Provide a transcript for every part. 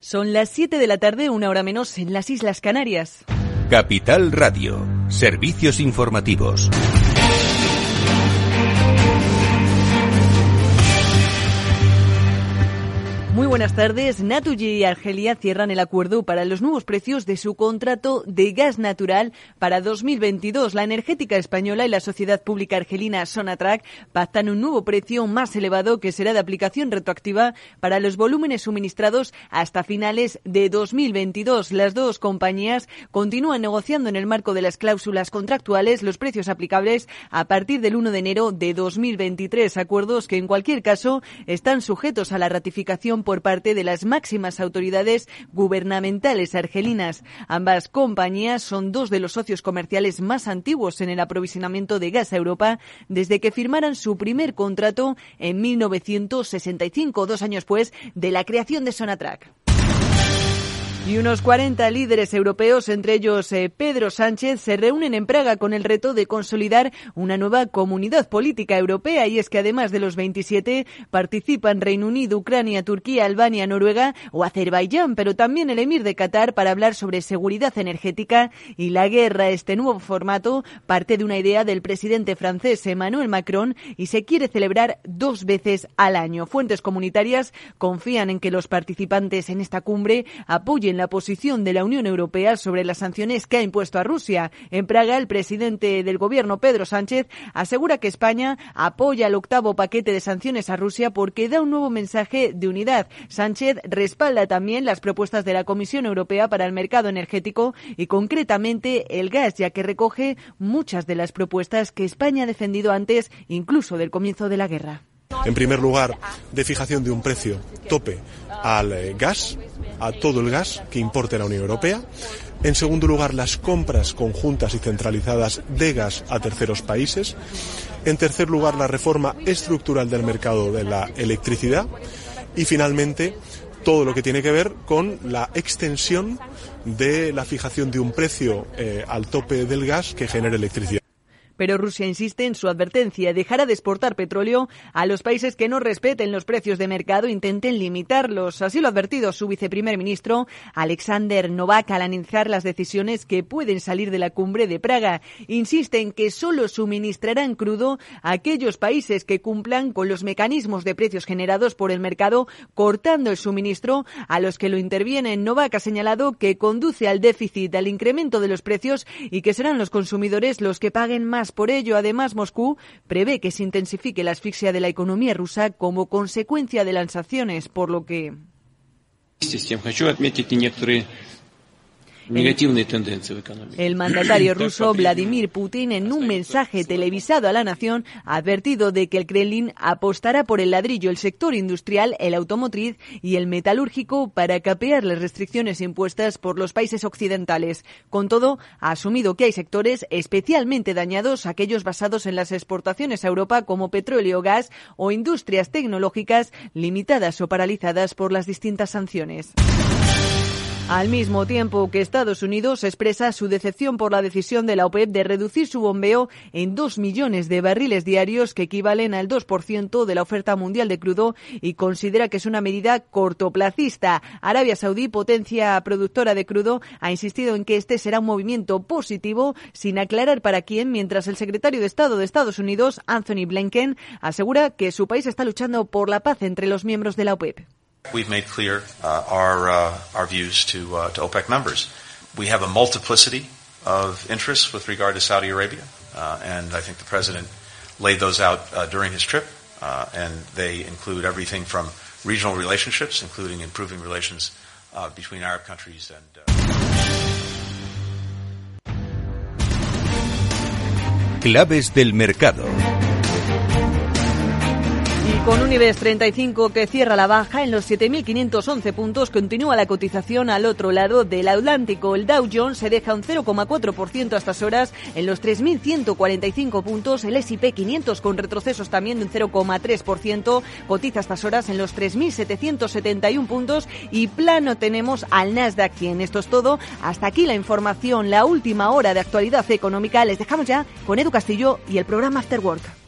Son las 7 de la tarde, una hora menos en las Islas Canarias. Capital Radio, servicios informativos. Muy buenas tardes. Naturgy y Argelia cierran el acuerdo para los nuevos precios de su contrato de gas natural para 2022. La energética española y la sociedad pública argelina Sonatrach pactan un nuevo precio más elevado que será de aplicación retroactiva para los volúmenes suministrados hasta finales de 2022. Las dos compañías continúan negociando en el marco de las cláusulas contractuales los precios aplicables a partir del 1 de enero de 2023. Acuerdos que en cualquier caso están sujetos a la ratificación por parte de las máximas autoridades gubernamentales argelinas. Ambas compañías son dos de los socios comerciales más antiguos en el aprovisionamiento de gas a Europa desde que firmaran su primer contrato en 1965, dos años pues de la creación de Sonatrach. Y unos 40 líderes europeos, entre ellos eh, Pedro Sánchez, se reúnen en Praga con el reto de consolidar una nueva comunidad política europea. Y es que además de los 27 participan Reino Unido, Ucrania, Turquía, Albania, Noruega o Azerbaiyán, pero también el emir de Qatar para hablar sobre seguridad energética y la guerra. Este nuevo formato parte de una idea del presidente francés Emmanuel Macron y se quiere celebrar dos veces al año. Fuentes comunitarias confían en que los participantes en esta cumbre apoyen la posición de la Unión Europea sobre las sanciones que ha impuesto a Rusia. En Praga, el presidente del gobierno, Pedro Sánchez, asegura que España apoya el octavo paquete de sanciones a Rusia porque da un nuevo mensaje de unidad. Sánchez respalda también las propuestas de la Comisión Europea para el mercado energético y concretamente el gas, ya que recoge muchas de las propuestas que España ha defendido antes, incluso del comienzo de la guerra. En primer lugar, de fijación de un precio tope al eh, gas, a todo el gas que importe la Unión Europea. En segundo lugar, las compras conjuntas y centralizadas de gas a terceros países. En tercer lugar, la reforma estructural del mercado de la electricidad. Y finalmente, todo lo que tiene que ver con la extensión de la fijación de un precio eh, al tope del gas que genere electricidad. Pero Rusia insiste en su advertencia, dejará de exportar petróleo a los países que no respeten los precios de mercado e intenten limitarlos. Así lo ha advertido su viceprimer ministro, Alexander Novak, al analizar las decisiones que pueden salir de la cumbre de Praga. Insiste en que solo suministrarán crudo a aquellos países que cumplan con los mecanismos de precios generados por el mercado, cortando el suministro a los que lo intervienen. Novak ha señalado que conduce al déficit, al incremento de los precios y que serán los consumidores los que paguen más por ello, además, Moscú prevé que se intensifique la asfixia de la economía rusa como consecuencia de las sanciones, por lo que. El mandatario ruso Vladimir Putin, en un mensaje televisado a la nación, ha advertido de que el Kremlin apostará por el ladrillo, el sector industrial, el automotriz y el metalúrgico para capear las restricciones impuestas por los países occidentales. Con todo, ha asumido que hay sectores especialmente dañados, aquellos basados en las exportaciones a Europa como petróleo, gas o industrias tecnológicas limitadas o paralizadas por las distintas sanciones. Al mismo tiempo que Estados Unidos expresa su decepción por la decisión de la OPEP de reducir su bombeo en dos millones de barriles diarios que equivalen al 2% de la oferta mundial de crudo y considera que es una medida cortoplacista. Arabia Saudí, potencia productora de crudo, ha insistido en que este será un movimiento positivo sin aclarar para quién, mientras el secretario de Estado de Estados Unidos, Anthony Blinken, asegura que su país está luchando por la paz entre los miembros de la OPEP. We've made clear uh, our, uh, our views to, uh, to OPEC members. We have a multiplicity of interests with regard to Saudi Arabia, uh, and I think the President laid those out uh, during his trip, uh, and they include everything from regional relationships, including improving relations between Arab countries and. Claves del mercado. Con un IBEX 35 que cierra la baja en los 7.511 puntos, continúa la cotización al otro lado del Atlántico. El Dow Jones se deja un 0,4% a estas horas en los 3.145 puntos. El S&P 500 con retrocesos también de un 0,3%, cotiza a estas horas en los 3.771 puntos y plano tenemos al Nasdaq 100. Esto es todo. Hasta aquí la información, la última hora de actualidad económica. Les dejamos ya con Edu Castillo y el programa After Work.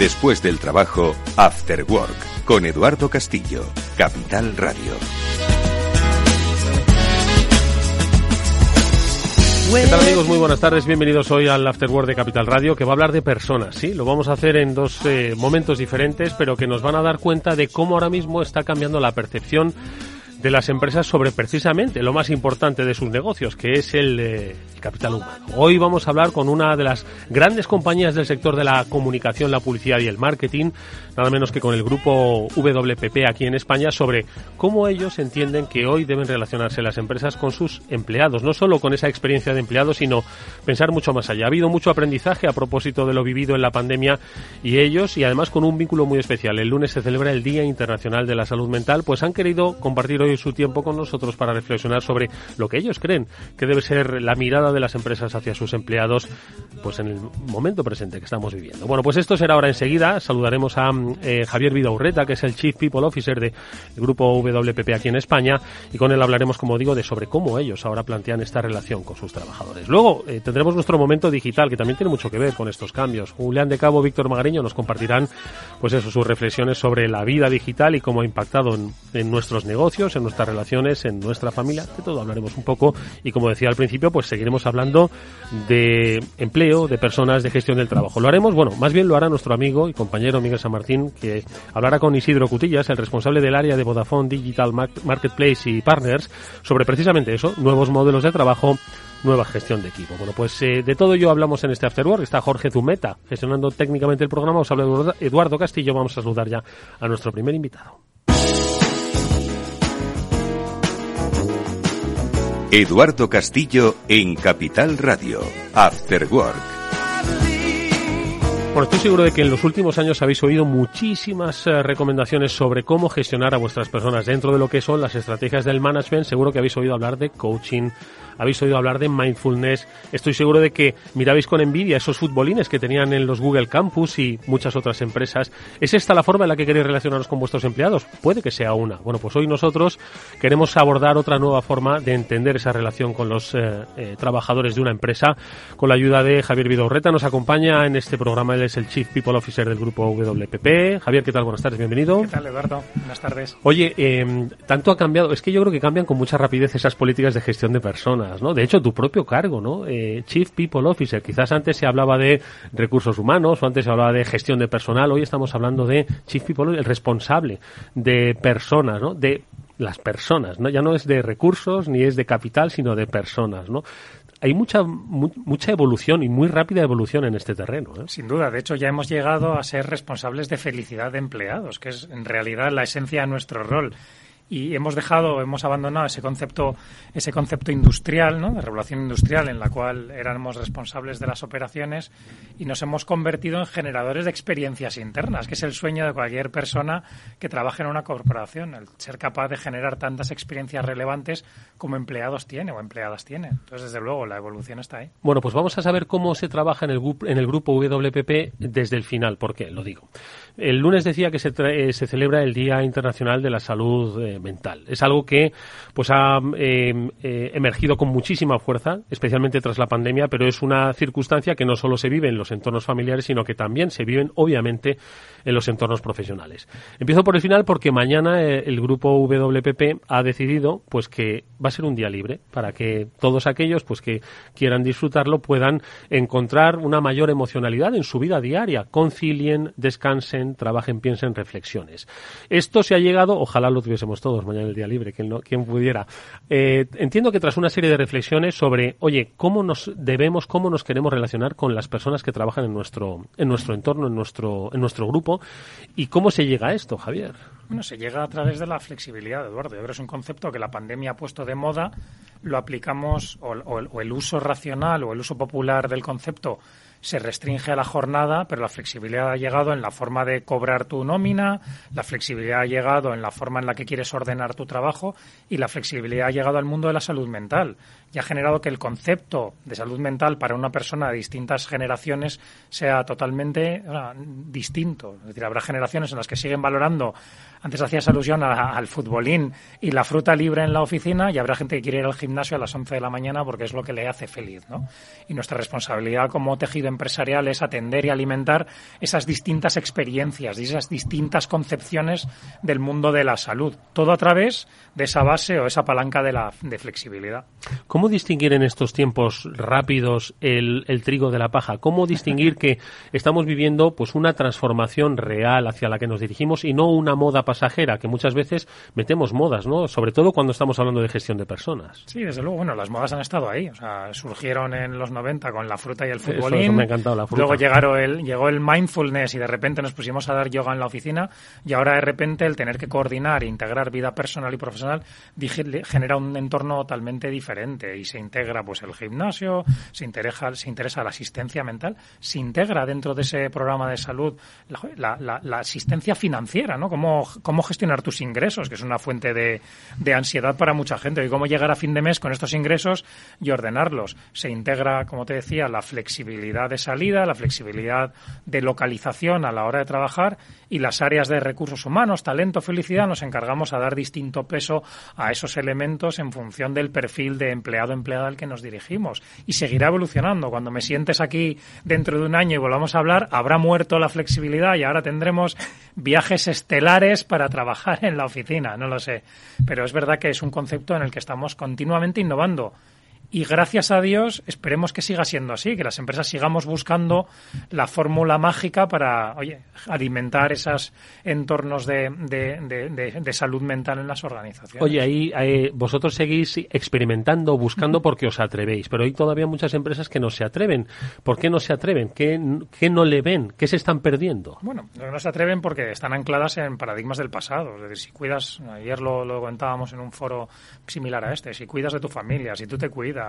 Después del trabajo, After Work, con Eduardo Castillo, Capital Radio. ¿Qué tal amigos? Muy buenas tardes, bienvenidos hoy al After Work de Capital Radio, que va a hablar de personas, ¿sí? Lo vamos a hacer en dos eh, momentos diferentes, pero que nos van a dar cuenta de cómo ahora mismo está cambiando la percepción de las empresas sobre precisamente lo más importante de sus negocios, que es el, eh, el, capital humano. Hoy vamos a hablar con una de las grandes compañías del sector de la comunicación, la publicidad y el marketing, nada menos que con el grupo WPP aquí en España, sobre cómo ellos entienden que hoy deben relacionarse las empresas con sus empleados, no solo con esa experiencia de empleados, sino pensar mucho más allá. Ha habido mucho aprendizaje a propósito de lo vivido en la pandemia y ellos, y además con un vínculo muy especial. El lunes se celebra el Día Internacional de la Salud Mental, pues han querido compartir hoy su tiempo con nosotros para reflexionar sobre lo que ellos creen que debe ser la mirada de las empresas hacia sus empleados pues en el momento presente que estamos viviendo. Bueno, pues esto será ahora enseguida. Saludaremos a eh, Javier Vidaurreta, que es el Chief People Officer de grupo WPP aquí en España, y con él hablaremos, como digo, de sobre cómo ellos ahora plantean esta relación con sus trabajadores. Luego eh, tendremos nuestro momento digital, que también tiene mucho que ver con estos cambios. Julián de Cabo, Víctor Magariño nos compartirán pues eso, sus reflexiones sobre la vida digital y cómo ha impactado en, en nuestros negocios, en nuestras relaciones, en nuestra familia, de todo hablaremos un poco y como decía al principio, pues seguiremos hablando de empleo, de personas, de gestión del trabajo. Lo haremos, bueno, más bien lo hará nuestro amigo y compañero Miguel San Martín, que hablará con Isidro Cutillas, el responsable del área de Vodafone Digital Marketplace y Partners, sobre precisamente eso, nuevos modelos de trabajo nueva gestión de equipo. Bueno, pues eh, de todo ello hablamos en este Afterwork. Está Jorge Zumeta gestionando técnicamente el programa. Os habla Eduardo Castillo. Vamos a saludar ya a nuestro primer invitado. Eduardo Castillo en Capital Radio. After Work. Bueno, estoy seguro de que en los últimos años habéis oído muchísimas eh, recomendaciones sobre cómo gestionar a vuestras personas dentro de lo que son las estrategias del management. Seguro que habéis oído hablar de coaching, habéis oído hablar de mindfulness. Estoy seguro de que mirabais con envidia esos futbolines que tenían en los Google Campus y muchas otras empresas. ¿Es esta la forma en la que queréis relacionaros con vuestros empleados? Puede que sea una. Bueno, pues hoy nosotros queremos abordar otra nueva forma de entender esa relación con los eh, eh, trabajadores de una empresa. Con la ayuda de Javier Vidorreta nos acompaña en este programa. Él es el Chief People Officer del grupo WPP. Javier, ¿qué tal? Buenas tardes, bienvenido. ¿Qué tal, Eduardo? Buenas tardes. Oye, eh, tanto ha cambiado, es que yo creo que cambian con mucha rapidez esas políticas de gestión de personas, ¿no? De hecho, tu propio cargo, ¿no? Eh, Chief People Officer. Quizás antes se hablaba de recursos humanos o antes se hablaba de gestión de personal. Hoy estamos hablando de Chief People, el responsable de personas, ¿no? De las personas, ¿no? Ya no es de recursos ni es de capital, sino de personas, ¿no? hay mucha mu mucha evolución y muy rápida evolución en este terreno. ¿eh? Sin duda, de hecho ya hemos llegado a ser responsables de felicidad de empleados, que es en realidad la esencia de nuestro rol y hemos dejado, hemos abandonado ese concepto, ese concepto industrial, ¿no? de regulación industrial, en la cual éramos responsables de las operaciones y nos hemos convertido en generadores de experiencias internas, que es el sueño de cualquier persona que trabaje en una corporación, el ser capaz de generar tantas experiencias relevantes como empleados tiene o empleadas tiene. Entonces, desde luego, la evolución está ahí. Bueno, pues vamos a saber cómo se trabaja en el, en el grupo WPP desde el final. ¿Por qué? Lo digo. El lunes decía que se, se celebra el Día Internacional de la Salud eh, mental. Es algo que pues ha emergido con muchísima fuerza, especialmente tras la pandemia, pero es una circunstancia que no solo se vive en los entornos familiares, sino que también se viven, obviamente, en los entornos profesionales. Empiezo por el final porque mañana el grupo WPP ha decidido pues que va a ser un día libre para que todos aquellos pues que quieran disfrutarlo puedan encontrar una mayor emocionalidad en su vida diaria, concilien, descansen, trabajen, piensen, reflexiones. Esto se ha llegado, ojalá lo tuviésemos todos mañana el día libre, quien, no, quien pudiera. Eh, entiendo que tras una serie de reflexiones sobre, oye, cómo nos debemos, cómo nos queremos relacionar con las personas que trabajan en nuestro, en nuestro entorno, en nuestro, en nuestro grupo, y cómo se llega a esto, Javier. Bueno, se llega a través de la flexibilidad, Eduardo. Yo creo que es un concepto que la pandemia ha puesto de moda, lo aplicamos, o, el uso racional o el uso popular del concepto se restringe a la jornada, pero la flexibilidad ha llegado en la forma de cobrar tu nómina, la flexibilidad ha llegado en la forma en la que quieres ordenar tu trabajo y la flexibilidad ha llegado al mundo de la salud mental y ha generado que el concepto de salud mental para una persona de distintas generaciones sea totalmente distinto. Es decir, habrá generaciones en las que siguen valorando antes hacías alusión al futbolín y la fruta libre en la oficina y habrá gente que quiere ir al gimnasio a las 11 de la mañana porque es lo que le hace feliz, ¿no? Y nuestra responsabilidad como tejido empresarial es atender y alimentar esas distintas experiencias y esas distintas concepciones del mundo de la salud. Todo a través de esa base o esa palanca de, la, de flexibilidad. ¿Cómo distinguir en estos tiempos rápidos el, el trigo de la paja? ¿Cómo distinguir que estamos viviendo pues una transformación real hacia la que nos dirigimos y no una moda pasajera, que muchas veces metemos modas, ¿no? Sobre todo cuando estamos hablando de gestión de personas. Sí, desde luego, bueno, las modas han estado ahí, o sea, surgieron en los 90 con la fruta y el fruta. Luego llegaron el, llegó el mindfulness y de repente nos pusimos a dar yoga en la oficina y ahora de repente el tener que coordinar e integrar vida personal y profesional genera un entorno totalmente diferente y se integra pues el gimnasio, se interesa, se interesa la asistencia mental, se integra dentro de ese programa de salud la, la, asistencia financiera, ¿no? Como cómo gestionar tus ingresos, que es una fuente de, de, ansiedad para mucha gente, y cómo llegar a fin de mes con estos ingresos y ordenarlos. Se integra, como te decía, la flexibilidad de salida, la flexibilidad de localización a la hora de trabajar y las áreas de recursos humanos, talento, felicidad, nos encargamos a dar distinto peso a esos elementos en función del perfil de empleado-empleada al que nos dirigimos. Y seguirá evolucionando. Cuando me sientes aquí dentro de un año y volvamos a hablar, habrá muerto la flexibilidad y ahora tendremos viajes estelares para trabajar en la oficina, no lo sé. Pero es verdad que es un concepto en el que estamos continuamente innovando. Y gracias a Dios, esperemos que siga siendo así, que las empresas sigamos buscando la fórmula mágica para, oye, alimentar esos entornos de, de, salud mental en las organizaciones. Oye, ahí, vosotros seguís experimentando, buscando porque os atrevéis, pero hay todavía muchas empresas que no se atreven. ¿Por qué no se atreven? ¿Qué, qué no le ven? ¿Qué se están perdiendo? Bueno, no se atreven porque están ancladas en paradigmas del pasado. Es decir, si cuidas, ayer lo, lo comentábamos en un foro similar a este, si cuidas de tu familia, si tú te cuidas,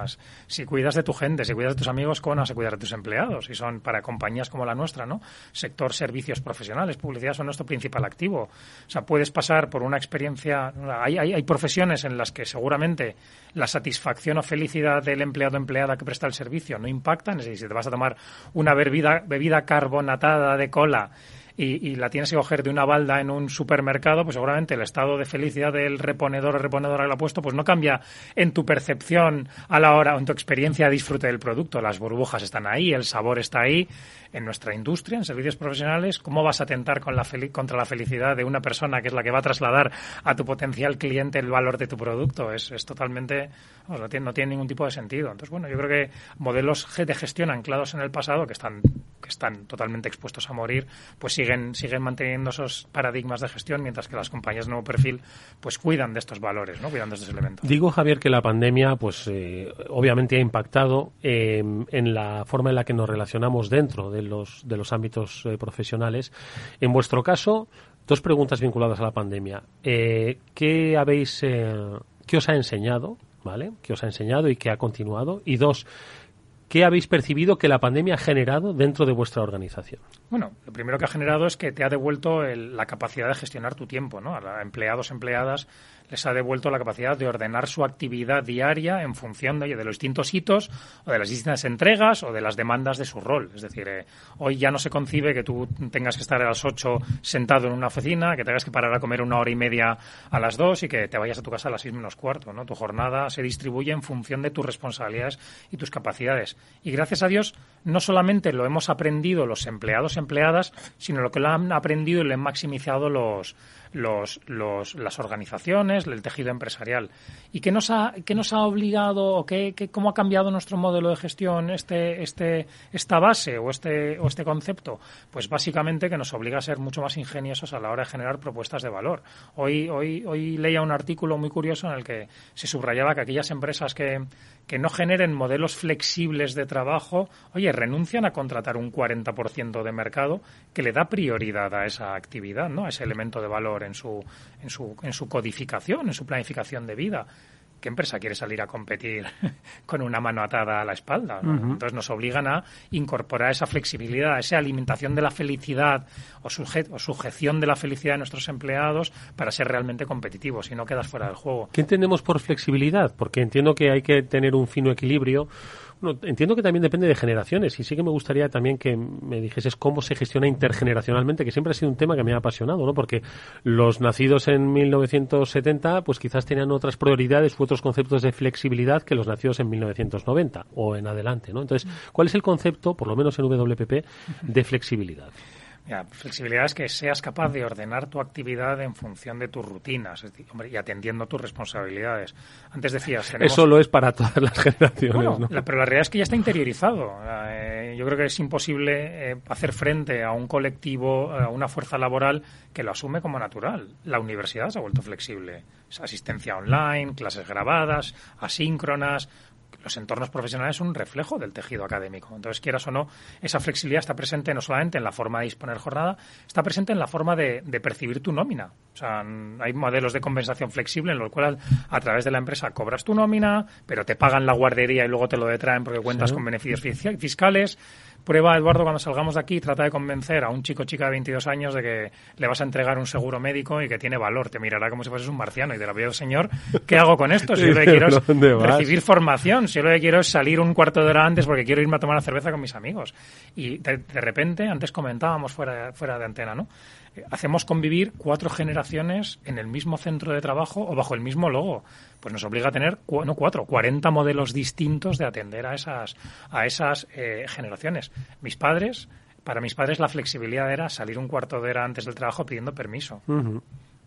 si cuidas de tu gente, si cuidas de tus amigos, ¿cómo vas a cuidar de tus empleados? Y son para compañías como la nuestra, ¿no? Sector servicios profesionales, publicidad son nuestro principal activo. O sea, puedes pasar por una experiencia. Hay, hay, hay profesiones en las que seguramente la satisfacción o felicidad del empleado o empleada que presta el servicio no impactan. Es decir, si te vas a tomar una bebida, bebida carbonatada de cola y, la tienes que coger de una balda en un supermercado, pues seguramente el estado de felicidad del reponedor o reponedora que lo ha puesto, pues no cambia en tu percepción a la hora o en tu experiencia de disfrute del producto. Las burbujas están ahí, el sabor está ahí. En nuestra industria, en servicios profesionales, ¿cómo vas a atentar con la contra la felicidad de una persona que es la que va a trasladar a tu potencial cliente el valor de tu producto? Es, es totalmente, no, no tiene ningún tipo de sentido. Entonces, bueno, yo creo que modelos de gestión anclados en el pasado que están, que están totalmente expuestos a morir, pues siguen, siguen manteniendo esos paradigmas de gestión, mientras que las compañías de nuevo perfil pues cuidan de estos valores, ¿no? cuidan de estos elementos. Digo, Javier, que la pandemia pues eh, obviamente ha impactado eh, en la forma en la que nos relacionamos dentro de los, de los ámbitos eh, profesionales. En vuestro caso, dos preguntas vinculadas a la pandemia. ¿Qué habéis, qué os ha enseñado? ¿Vale? ¿Qué os ha enseñado y qué ha continuado? Y dos, ¿Qué habéis percibido que la pandemia ha generado dentro de vuestra organización? Bueno, lo primero que ha generado es que te ha devuelto la capacidad de gestionar tu tiempo, ¿no? A empleados, empleadas, les ha devuelto la capacidad de ordenar su actividad diaria en función de, de los distintos hitos o de las distintas entregas o de las demandas de su rol. Es decir, eh, hoy ya no se concibe que tú tengas que estar a las 8 sentado en una oficina, que tengas que parar a comer una hora y media a las 2 y que te vayas a tu casa a las 6 menos cuarto. ¿no? Tu jornada se distribuye en función de tus responsabilidades y tus capacidades. Y gracias a Dios, no solamente lo hemos aprendido los empleados y empleadas, sino lo que lo han aprendido y lo han maximizado los, los, los, las organizaciones, el tejido empresarial. ¿Y qué nos ha, qué nos ha obligado o qué, qué, cómo ha cambiado nuestro modelo de gestión este, este, esta base o este, o este concepto? Pues básicamente que nos obliga a ser mucho más ingeniosos a la hora de generar propuestas de valor. Hoy, hoy, hoy leía un artículo muy curioso en el que se subrayaba que aquellas empresas que, que no generen modelos flexibles de trabajo, oye, renuncian a contratar un 40% de mercado que le da prioridad a esa actividad, ¿no? A ese elemento de valor en su, en su, en su codificación, en su planificación de vida. ¿qué empresa quiere salir a competir con una mano atada a la espalda? Entonces nos obligan a incorporar esa flexibilidad, esa alimentación de la felicidad o, o, sujeción de la felicidad de nuestros empleados para ser realmente competitivos y no quedas fuera del juego. ¿Qué entendemos por flexibilidad? Porque entiendo que hay que tener un fino equilibrio entiendo que también depende de generaciones y sí que me gustaría también que me dijeses cómo se gestiona intergeneracionalmente, que siempre ha sido un tema que me ha apasionado, ¿no? Porque los nacidos en 1970 pues quizás tenían otras prioridades u otros conceptos de flexibilidad que los nacidos en 1990 o en adelante, ¿no? Entonces, ¿cuál es el concepto, por lo menos en WPP, de flexibilidad? Flexibilidad es que seas capaz de ordenar tu actividad en función de tus rutinas y atendiendo tus responsabilidades. Antes decías... Eso lo es para todas las generaciones, ¿no? pero la realidad es que ya está interiorizado. Eh, yo creo que es imposible eh, hacer frente a un colectivo, a una fuerza laboral que lo asume como natural. La universidad se ha vuelto flexible. asistencia online, clases grabadas, asíncronas, los entornos profesionales son un reflejo del tejido académico. Entonces, quieras o no, esa flexibilidad está presente no solamente en la forma de disponer jornada, está presente en la forma de, percibir tu nómina. O sea, hay modelos de compensación flexible en los cuales a través de la empresa cobras tu nómina, pero te pagan la guardería y luego te lo detraen porque cuentas con beneficios fiscales. Prueba, Eduardo, cuando salgamos de aquí, trata de convencer a un chico chica de 22 años de que le vas a entregar un seguro médico y que tiene valor. Te mirará como si fueses un marciano y te dirá, señor, ¿qué hago con esto? Si yo lo que quiero es recibir formación, si yo lo que quiero es salir un cuarto de hora antes porque quiero irme a tomar una cerveza con mis amigos. Y de, de repente, antes comentábamos fuera, fuera de antena, ¿no? Hacemos convivir cuatro generaciones en el mismo centro de trabajo o bajo el mismo logo. Pues nos obliga a tener, no cuatro, 40 modelos distintos de atender a esas, a esas eh, generaciones. Mis padres, para mis padres la flexibilidad era salir un cuarto de hora antes del trabajo pidiendo permiso.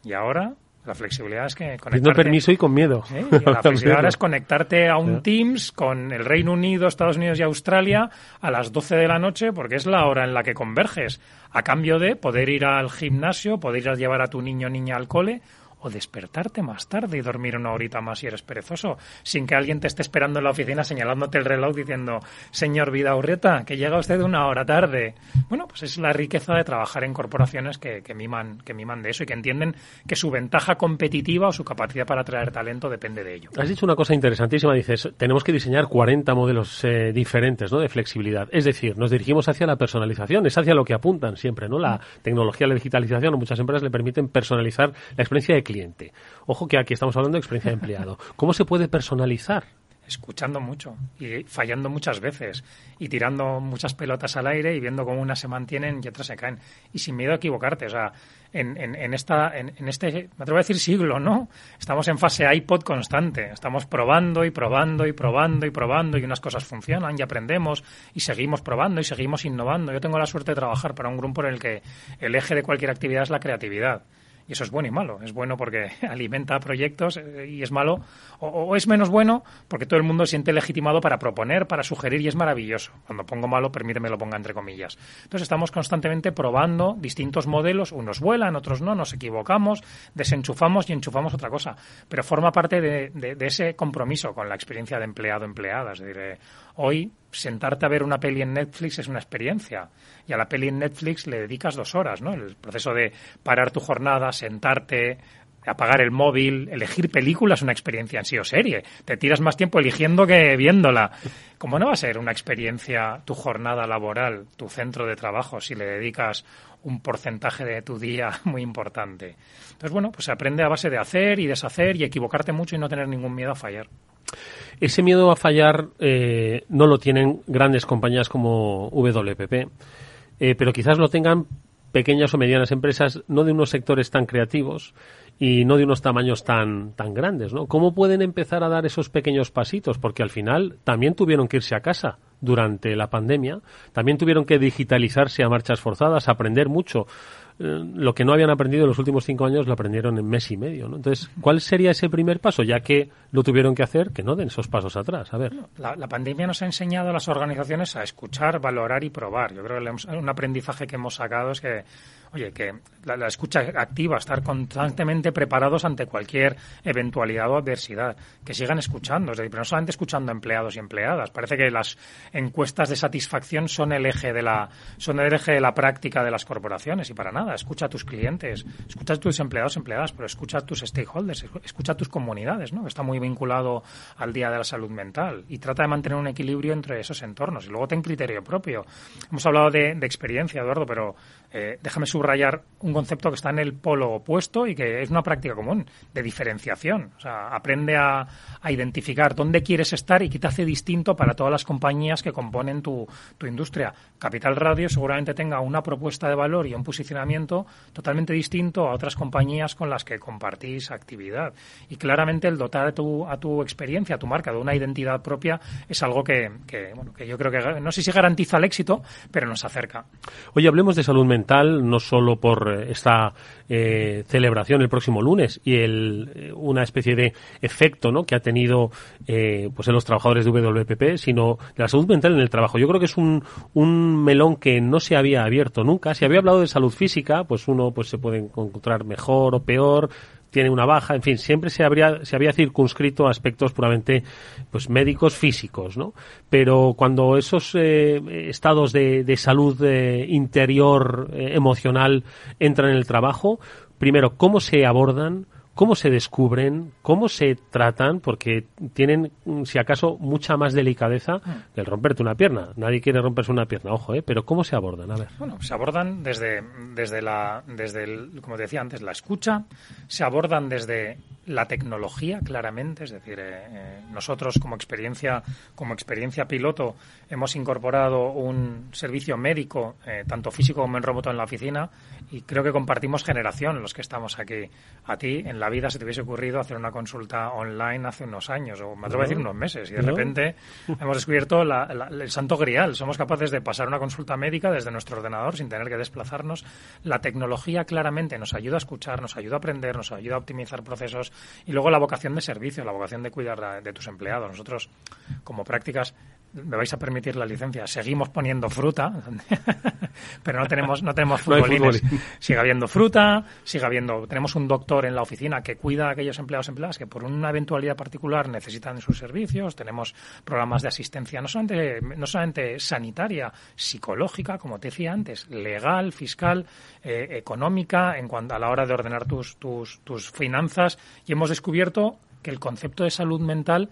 Y ahora la flexibilidad es que conectarte... permiso y con miedo. la flexibilidad es conectarte a un Teams con el Reino Unido, Estados Unidos y Australia a las 12 de la noche porque es la hora en la que converges a cambio de poder ir al gimnasio, poder ir a llevar a tu niño o niña al cole o despertarte más tarde y dormir una horita más si eres perezoso, sin que alguien te esté esperando en la oficina señalándote el reloj diciendo, señor Vida Urrieta, que llega usted una hora tarde. Bueno, pues es la riqueza de trabajar en corporaciones que, que, miman, que miman de eso y que entienden que su ventaja competitiva o su capacidad para atraer talento depende de ello. Has dicho una cosa interesantísima, dices, tenemos que diseñar 40 modelos eh, diferentes ¿no? de flexibilidad. Es decir, nos dirigimos hacia la personalización, es hacia lo que apuntan siempre, ¿no? La tecnología, la digitalización, muchas empresas le permiten personalizar la experiencia de cliente. Ojo que aquí estamos hablando de experiencia de empleado. ¿Cómo se puede personalizar? escuchando mucho y fallando muchas veces y tirando muchas pelotas al aire y viendo cómo unas se mantienen y otras se caen y sin miedo a equivocarte o sea en, en, esta en, este me atrevo a decir siglo no estamos en fase iPod constante estamos probando y probando y probando y probando y unas cosas funcionan y aprendemos y seguimos probando y seguimos innovando yo tengo la suerte de trabajar para un grupo en el que el eje de cualquier actividad es la creatividad y eso es bueno y malo. Es bueno porque alimenta proyectos eh, y es malo, o, es menos bueno porque todo el mundo siente legitimado para proponer, para sugerir y es maravilloso. Cuando pongo malo, permíteme lo ponga entre comillas. Entonces estamos constantemente probando distintos modelos, unos vuelan, otros no, nos equivocamos, desenchufamos y enchufamos otra cosa. Pero forma parte de, de, ese compromiso con la experiencia de empleado-empleada. Es decir, eh, hoy sentarte a ver una peli en Netflix es una experiencia. Y a la peli en Netflix le dedicas dos horas, ¿no? El proceso de parar tu jornada, sentarte, apagar el móvil, elegir películas, una experiencia en sí o serie. Te tiras más tiempo eligiendo que viéndola. ¿Cómo no va a ser una experiencia tu jornada laboral, tu centro de trabajo, si le dedicas un porcentaje de tu día muy importante? Entonces, bueno, pues se aprende a base de hacer y deshacer y equivocarte mucho y no tener ningún miedo a fallar. Ese miedo a fallar eh, no lo tienen grandes compañías como WPP, eh, pero quizás lo tengan pequeñas o medianas empresas, no de unos sectores tan creativos y no de unos tamaños tan, tan grandes, ¿no? ¿Cómo pueden empezar a dar esos pequeños pasitos? Porque al final también tuvieron que irse a casa durante la pandemia, también tuvieron que digitalizarse a marchas forzadas, aprender mucho. Eh, lo que no habían aprendido en los últimos cinco años lo aprendieron en mes y medio. ¿no? Entonces, ¿cuál sería ese primer paso? Ya que lo tuvieron que hacer, que no den esos pasos atrás. A ver. La, pandemia nos ha enseñado a las organizaciones a escuchar, valorar y probar. Yo creo que un aprendizaje que hemos sacado es que oye, que la, escucha activa, estar constantemente preparados ante cualquier eventualidad o adversidad, que sigan escuchando, es decir, pero no solamente escuchando empleados y empleadas. Parece que las encuestas de satisfacción son el eje de la, son el eje de la práctica de las corporaciones y para nada. Escucha a tus clientes, escucha a tus empleados, empleadas, pero escucha a tus stakeholders, escucha a tus comunidades, ¿no? Está muy vinculado al día de la salud mental y trata de mantener un equilibrio entre esos entornos y luego ten criterio propio. Hemos hablado de, experiencia, Eduardo, pero eh, déjame subrayar un concepto que está en el polo opuesto y que es una práctica común de diferenciación. O sea, aprende a, identificar dónde quieres estar y qué te hace distinto para todas las compañías que componen tu, industria. Capital Radio seguramente tenga una propuesta de valor y un posicionamiento totalmente distinto a otras compañías con las que compartís actividad. Y claramente el dotar a tu, experiencia, a tu marca, de una identidad propia es algo que, bueno, que yo creo que no sé si garantiza el éxito, pero nos acerca. Hoy hablemos de salud mental, no solo por eh, esta eh, celebración el próximo lunes y el, eh, una especie de efecto ¿no? que ha tenido eh, pues en los trabajadores de WPP, sino de la salud mental en el trabajo. Yo creo que es un, un melón que no se había abierto nunca. Si había hablado de salud física, pues uno pues se puede encontrar mejor o peor, tiene una baja, en fin, siempre se habría se había circunscrito a aspectos puramente pues médicos físicos, ¿no? Pero cuando esos eh, estados de, de salud eh, interior eh, emocional entran en el trabajo, primero cómo se abordan, cómo se descubren, cómo se tratan, porque tienen, mm, si acaso, mucha más delicadeza que el romperte una pierna. Nadie quiere romperse una pierna, ojo, ¿eh? Pero ¿cómo se abordan? A ver. Bueno, se abordan desde, desde la, desde el, como decía antes, la escucha, se abordan desde la tecnología, claramente, es decir, eh, eh, nosotros como experiencia, como experiencia piloto, hemos incorporado un servicio médico, eh, tanto físico como en remoto en la oficina, y creo que compartimos generación los que estamos aquí. A ti, en la vida, se te hubiese ocurrido hacer una consulta online hace unos años, o me atrevo a decir unos meses, y de repente hemos descubierto el santo grial. Somos capaces de pasar una consulta médica desde nuestro ordenador sin tener que desplazarnos. La tecnología claramente nos ayuda a escuchar, nos ayuda a aprender, nos ayuda a optimizar procesos, y luego la vocación de servicio, la vocación de cuidar de tus empleados. Nosotros, como prácticas, me vais a permitir la licencia, seguimos poniendo fruta, pero no tenemos, no tenemos futbolines. sigue habiendo fruta, sigue habiendo, tenemos un doctor en la oficina que cuida a aquellos empleados empleadas que por una eventualidad particular necesitan sus servicios, tenemos programas de asistencia no solamente, no solamente sanitaria, psicológica, como te decía antes, legal, fiscal, eh, económica, en cuanto a la hora de ordenar tus, tus, tus finanzas, y hemos descubierto que el concepto de salud mental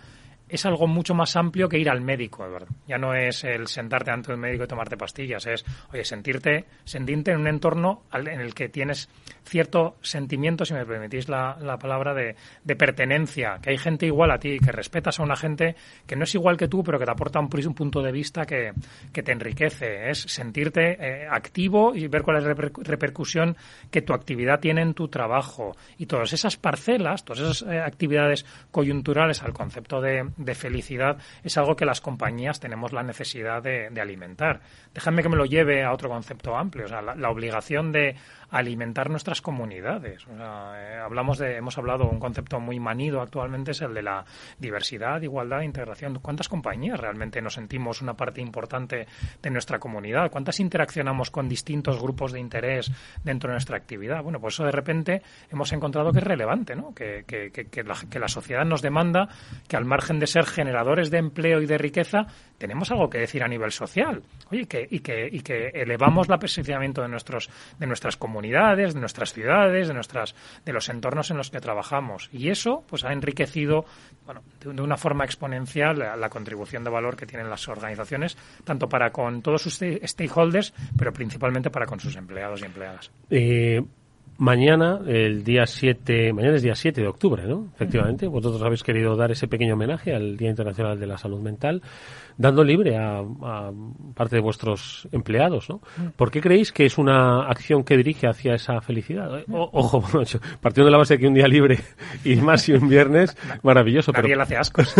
es algo mucho más amplio que ir al médico, Eduardo. Ya no es el sentarte ante un médico y tomarte pastillas, es, oye, sentirte, sentirte en un entorno en el que tienes cierto sentimiento, si me permitís la, la palabra, de, de, pertenencia, que hay gente igual a ti, que respetas a una gente que no es igual que tú, pero que te aporta un, un punto de vista que, que, te enriquece. Es sentirte eh, activo y ver cuál es la repercusión que tu actividad tiene en tu trabajo. Y todas esas parcelas, todas esas eh, actividades coyunturales al concepto de de felicidad es algo que las compañías tenemos la necesidad de, alimentar. Déjame que me lo lleve a otro concepto amplio, o sea, la obligación de alimentar nuestras comunidades. Eh, hablamos de, hemos hablado, un concepto muy manido actualmente es el de la diversidad, igualdad integración. ¿Cuántas compañías realmente nos sentimos una parte importante de nuestra comunidad? ¿Cuántas interaccionamos con distintos grupos de interés dentro de nuestra actividad? Bueno, pues eso de repente hemos encontrado que es relevante, ¿no? Que, que, que, la, que la sociedad nos demanda que al margen de ser generadores de empleo y de riqueza, tenemos algo que decir a nivel social. Oye, que, y, que, y que elevamos la posicionamiento de, nuestros, de nuestras comunidades, de nuestras ciudades, de, nuestras, de los entornos en los que trabajamos. Y eso pues ha enriquecido bueno, de, una forma exponencial la, contribución de valor que tienen las organizaciones, tanto para con todos sus stakeholders, pero principalmente para con sus empleados y empleadas. Eh, mañana, el día 7, mañana es día 7 de octubre, ¿no? Efectivamente, vosotros habéis querido dar ese pequeño homenaje al Día Internacional de la Salud Mental dando libre a, parte de vuestros empleados, ¿no? ¿Por qué creéis que es una acción que dirige hacia esa felicidad? Eh, ojo, partiendo de la base de que un día libre y más si un viernes, maravilloso. Pero... hace ascos.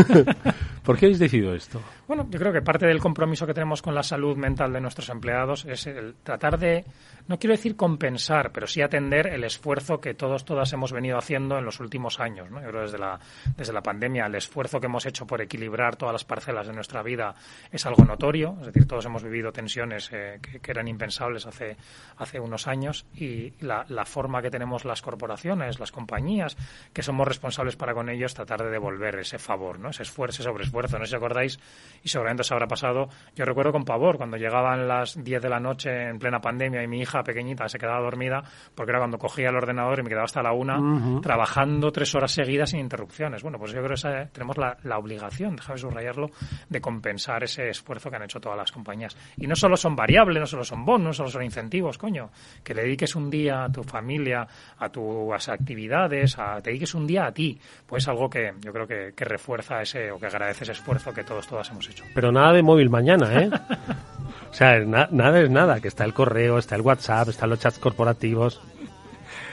¿Por qué habéis decidido esto? Bueno, yo creo que parte del compromiso que tenemos con la salud mental de nuestros empleados es el tratar de, no quiero decir compensar, pero sí atender el esfuerzo que todos, todas hemos venido haciendo en los últimos años, ¿no? Yo creo desde la, desde la pandemia, el esfuerzo que hemos hecho por equilibrar todas las parcelas de nuestra vida es algo notorio, es decir, todos hemos vivido tensiones eh, que, eran impensables hace, hace unos años y la, forma que tenemos las corporaciones, las compañías, que somos responsables para con ellos, tratar de devolver ese favor, ¿no? ese esfuerzo, ese sobreesfuerzo. No sé si acordáis, y seguramente os habrá pasado, yo recuerdo con pavor cuando llegaban las 10 de la noche en plena pandemia y mi hija pequeñita se quedaba dormida, porque era cuando cogía el ordenador y me quedaba hasta la una trabajando tres horas seguidas sin interrupciones. Bueno, pues yo creo que tenemos la, la obligación, déjame subrayarlo, de compensar pensar ese esfuerzo que han hecho todas las compañías. Y no solo son variables, no solo son bonos, no solo son incentivos, coño. Que le dediques un día a tu familia, a tus actividades, a, te dediques un día a ti. Pues algo que yo creo que, refuerza ese o que agradece ese esfuerzo que todos, todas hemos hecho. Pero nada de móvil mañana, ¿eh? o sea, nada es nada, que está el correo, está el WhatsApp, están los chats corporativos.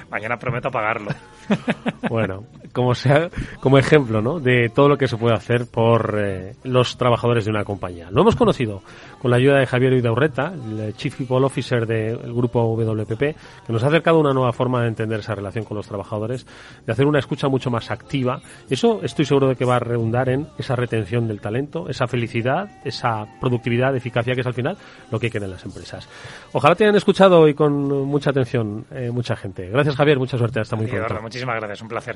Mañana prometo pagarlo. bueno, como sea, como ejemplo, ¿no? De todo lo que se puede hacer por eh, los trabajadores de una compañía. Lo hemos conocido con la ayuda de Javier Idaurreta, el Chief People Officer del grupo WPP, que nos ha acercado una nueva forma de entender esa relación con los trabajadores, de hacer una escucha mucho más activa. Eso estoy seguro de que va a redundar en esa retención del talento, esa felicidad, esa productividad, eficacia, que es al final lo que quieren las empresas. Ojalá te hayan escuchado hoy con mucha atención eh, mucha gente. Gracias Javier, mucha suerte, hasta muy pronto. muchísimas gracias, un placer.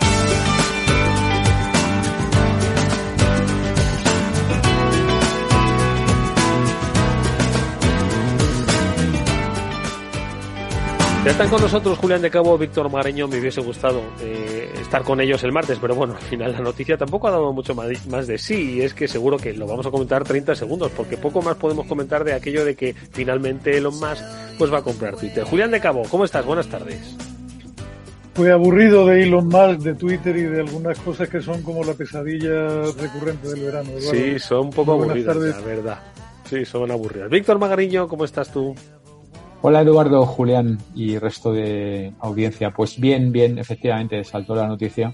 Ya están con nosotros Julián de Cabo, Víctor Mareño. Me hubiese gustado eh, estar con ellos el martes, pero bueno, al final la noticia tampoco ha dado mucho más de sí. Y es que seguro que lo vamos a comentar 30 segundos, porque poco más podemos comentar de aquello de que finalmente Elon Musk pues va a comprar Twitter. Julián de Cabo, ¿cómo estás? Buenas tardes. Fue aburrido de Elon Musk, de Twitter y de algunas cosas que son como la pesadilla recurrente del verano. Sí, son un poco aburridas, la verdad. Sí, son aburridas. Víctor Magariño, ¿cómo estás tú? Hola Eduardo, Julián y resto de audiencia. Pues bien, bien, efectivamente saltó la noticia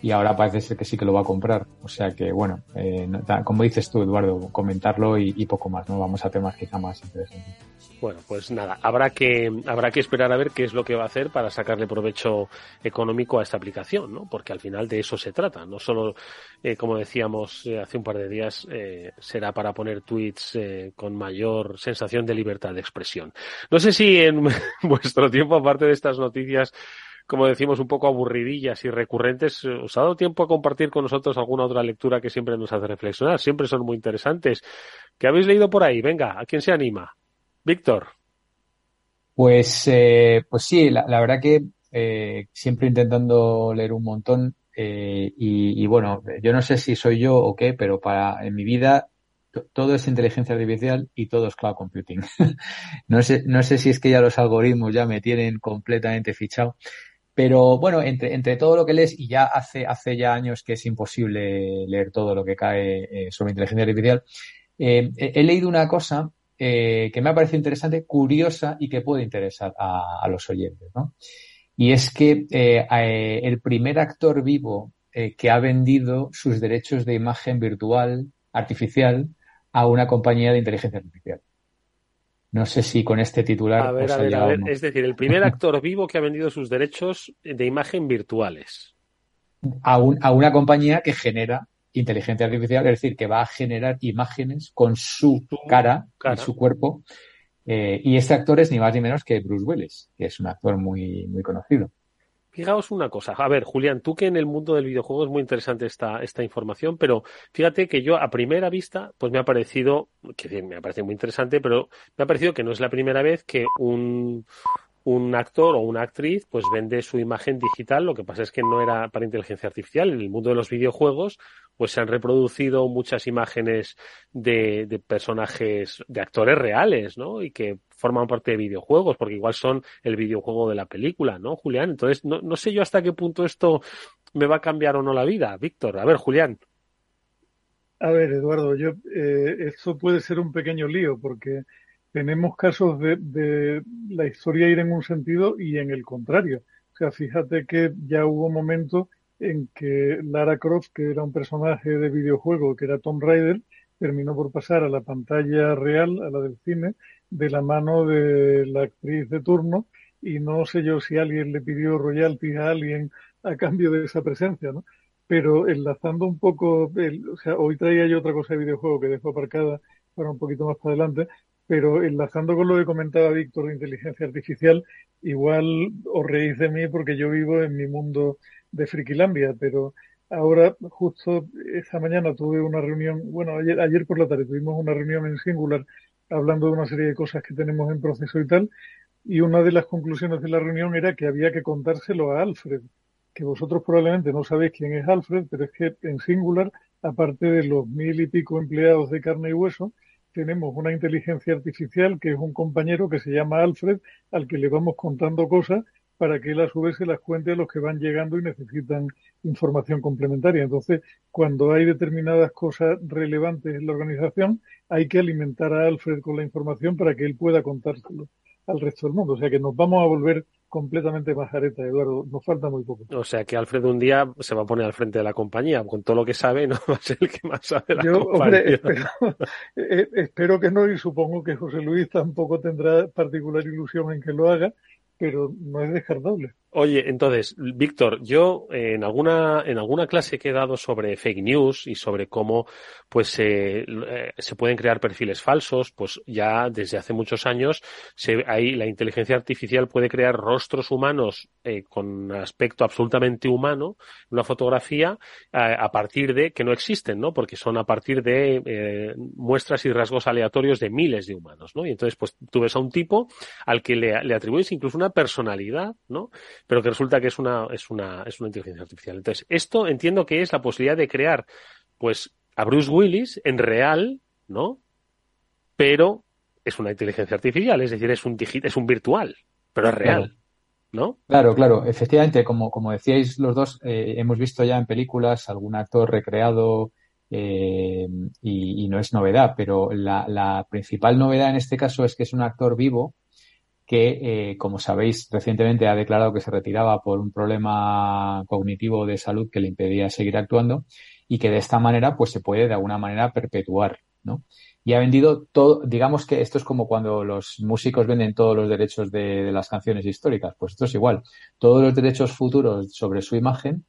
y ahora parece ser que sí que lo va a comprar. O sea que, bueno, eh, como dices tú, Eduardo, comentarlo y, poco más, ¿no? Vamos a temas quizá más interesantes. Bueno, pues nada, habrá que, habrá que esperar a ver qué es lo que va a hacer para sacarle provecho económico a esta aplicación, ¿no? Porque al final de eso se trata. No solo, eh, como decíamos eh, hace un par de días, eh, será para poner tweets con mayor sensación de libertad de expresión. No sé si en vuestro tiempo, aparte de estas noticias, como decimos, un poco aburridillas y recurrentes, ¿os ha dado tiempo a compartir con nosotros alguna otra lectura que siempre nos hace reflexionar? Siempre son muy interesantes. ¿Qué habéis leído por ahí? Venga, ¿a quién se anima? Víctor. Pues, eh, pues sí, la, verdad que eh, siempre intentando leer un montón eh, y, bueno, yo no sé si soy yo o qué, pero para en mi vida todo es inteligencia artificial y todo es cloud computing. no sé, no sé si es que ya los algoritmos ya me tienen completamente fichado, Pero bueno, entre, entre todo lo que lees, y ya hace, hace ya años que es imposible leer todo lo que cae eh, sobre inteligencia artificial, eh, he leído una cosa eh, que me ha parecido interesante, curiosa y que puede interesar a, a los oyentes, ¿no? Y es que el primer actor vivo que ha vendido sus derechos de imagen virtual, artificial, a una compañía de inteligencia artificial. No sé si con este titular. A ver, a ver, a ver. Es decir, el primer actor vivo que ha vendido sus derechos de imagen virtuales. A, un, a una compañía que genera inteligencia artificial, es decir, que va a generar imágenes con su, cara, cara, y su cuerpo eh, y este actor es ni más ni menos que Bruce Willis, que es un actor muy, muy conocido. Fijaos una cosa. A ver, Julián, tú que en el mundo del videojuego es muy interesante esta, esta información, pero fíjate que yo a primera vista, pues me ha parecido, que me ha parecido muy interesante, pero me ha parecido que no es la primera vez que un, un actor o una actriz pues vende su imagen digital, lo que pasa es que no era para inteligencia artificial. En el mundo de los videojuegos pues se han reproducido muchas imágenes de, de personajes, de actores reales, ¿no? Y que forman parte de videojuegos, porque igual son el videojuego de la película, ¿no, Julián? Entonces, no, no sé yo hasta qué punto esto me va a cambiar o no la vida. Víctor, a ver, Julián. A ver, Eduardo, yo, eh, esto puede ser un pequeño lío, porque tenemos casos de, de, la historia ir en un sentido y en el contrario. O sea, fíjate que ya hubo momentos en que Lara Croft, que era un personaje de videojuego, que era Tom Raider, terminó por pasar a la pantalla real, a la del cine, de la mano de la actriz de turno, y no sé yo si alguien le pidió royalties a alguien a cambio de esa presencia, ¿no? Pero enlazando un poco, el, o sea, hoy traía yo otra cosa de videojuego que dejo aparcada para un poquito más para adelante, pero enlazando con lo que comentaba Víctor de inteligencia artificial, igual os reís de mí porque yo vivo en mi mundo de Frikilandia, pero ahora justo esta mañana tuve una reunión, bueno, ayer, ayer por la tarde tuvimos una reunión en Singular hablando de una serie de cosas que tenemos en proceso y tal, y una de las conclusiones de la reunión era que había que contárselo a Alfred, que vosotros probablemente no sabéis quién es Alfred, pero es que en Singular, aparte de los mil y pico empleados de carne y hueso, tenemos una inteligencia artificial que es un compañero que se llama Alfred, al que le vamos contando cosas para que él a su vez se las cuente a los que van llegando y necesitan información complementaria. Entonces, cuando hay determinadas cosas relevantes en la organización, hay que alimentar a Alfred con la información para que él pueda contárselo al resto del mundo. O sea que nos vamos a volver completamente majareta, Eduardo. Nos falta muy poco. O sea que Alfred un día se va a poner al frente de la compañía. Con todo lo que sabe, no va a ser el que más sabe de la Yo, compañía. Hombre, espero, eh, espero que no y supongo que José Luis tampoco tendrá particular ilusión en que lo haga, pero no es descartable. Oye, entonces, Víctor, yo en alguna en alguna clase que he dado sobre fake news y sobre cómo pues eh, se pueden crear perfiles falsos, pues ya desde hace muchos años se, ahí la inteligencia artificial puede crear rostros humanos eh, con aspecto absolutamente humano, una fotografía a, a, partir de que no existen, ¿no? Porque son a partir de eh, muestras y rasgos aleatorios de miles de humanos, ¿no? Y entonces, pues tú ves a un tipo al que le, le atribuyes incluso una personalidad, ¿no? Pero que resulta que es una, es una, es una inteligencia artificial. Entonces, esto entiendo que es la posibilidad de crear, pues, a Bruce Willis en real, ¿no? Pero es una inteligencia artificial, es decir, es un es un virtual, pero es real. Claro. ¿No? Claro, claro. Efectivamente, como, como decíais los dos, eh, hemos visto ya en películas algún actor recreado eh, y, y, no es novedad, pero la, la, principal novedad en este caso es que es un actor vivo que, eh, como sabéis, recientemente ha declarado que se retiraba por un problema cognitivo de salud que le impedía seguir actuando y que de esta manera pues se puede de alguna manera perpetuar, ¿no? Y ha vendido todo, digamos que esto es como cuando los músicos venden todos los derechos de, las canciones históricas, pues esto es igual. Todos los derechos futuros sobre su imagen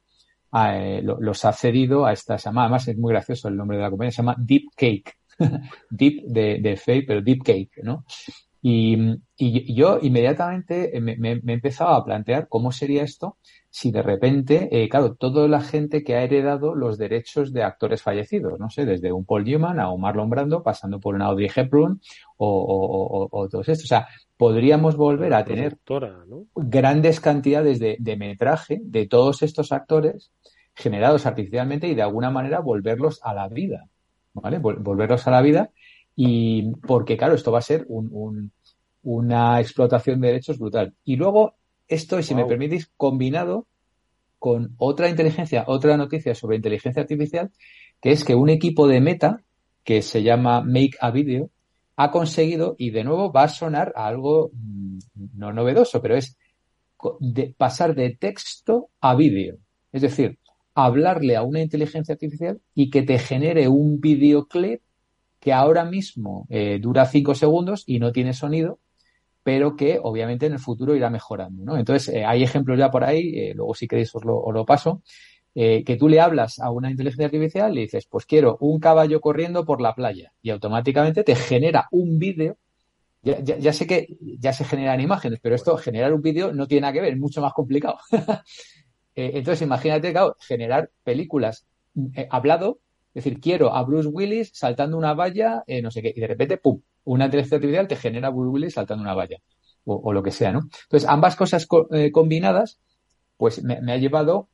eh, los ha cedido a esta, se llama, además es muy gracioso el nombre de la compañía, se llama Deep Cake. Deep de, de Fake, pero Deep Cake, ¿no? Y, y, yo inmediatamente me, me, me, empezaba a plantear cómo sería esto si de repente, eh, claro, toda la gente que ha heredado los derechos de actores fallecidos, no sé, desde un Paul Newman a un Marlon Brando, pasando por un Audrey Hepburn o, o, o, o todos estos. O sea, podríamos volver a tener ¿no? grandes cantidades de, de metraje de todos estos actores generados artificialmente y de alguna manera volverlos a la vida, ¿vale? Volverlos a la vida y porque, claro, esto va a ser un, un, una explotación de derechos brutal. Y luego, esto, si me permitís, combinado con otra inteligencia, otra noticia sobre inteligencia artificial, que es que un equipo de Meta, que se llama Make a Video, ha conseguido, y de nuevo va a sonar a algo mm, no novedoso, pero es de pasar de texto a vídeo. Es decir, hablarle a una inteligencia artificial y que te genere un videoclip que ahora mismo eh, dura cinco segundos y no tiene sonido, pero que obviamente en el futuro irá mejorando. ¿no? Entonces, eh, hay ejemplos ya por ahí, eh, luego si queréis os lo, paso, que tú le hablas a una inteligencia artificial y le dices, pues quiero un caballo corriendo por la playa y automáticamente te genera un vídeo. Ya, ya, sé que ya se generan imágenes, pero esto, generar un vídeo no tiene nada que ver, es mucho más complicado. entonces, imagínate, claro, generar películas hablado, es decir, quiero a Bruce Willis saltando una valla, no sé qué, y de repente, ¡pum! una inteligencia artificial te genera Bruce saltando una valla o, lo que sea, ¿no? Entonces, ambas cosas eh, combinadas, pues me, ha llevado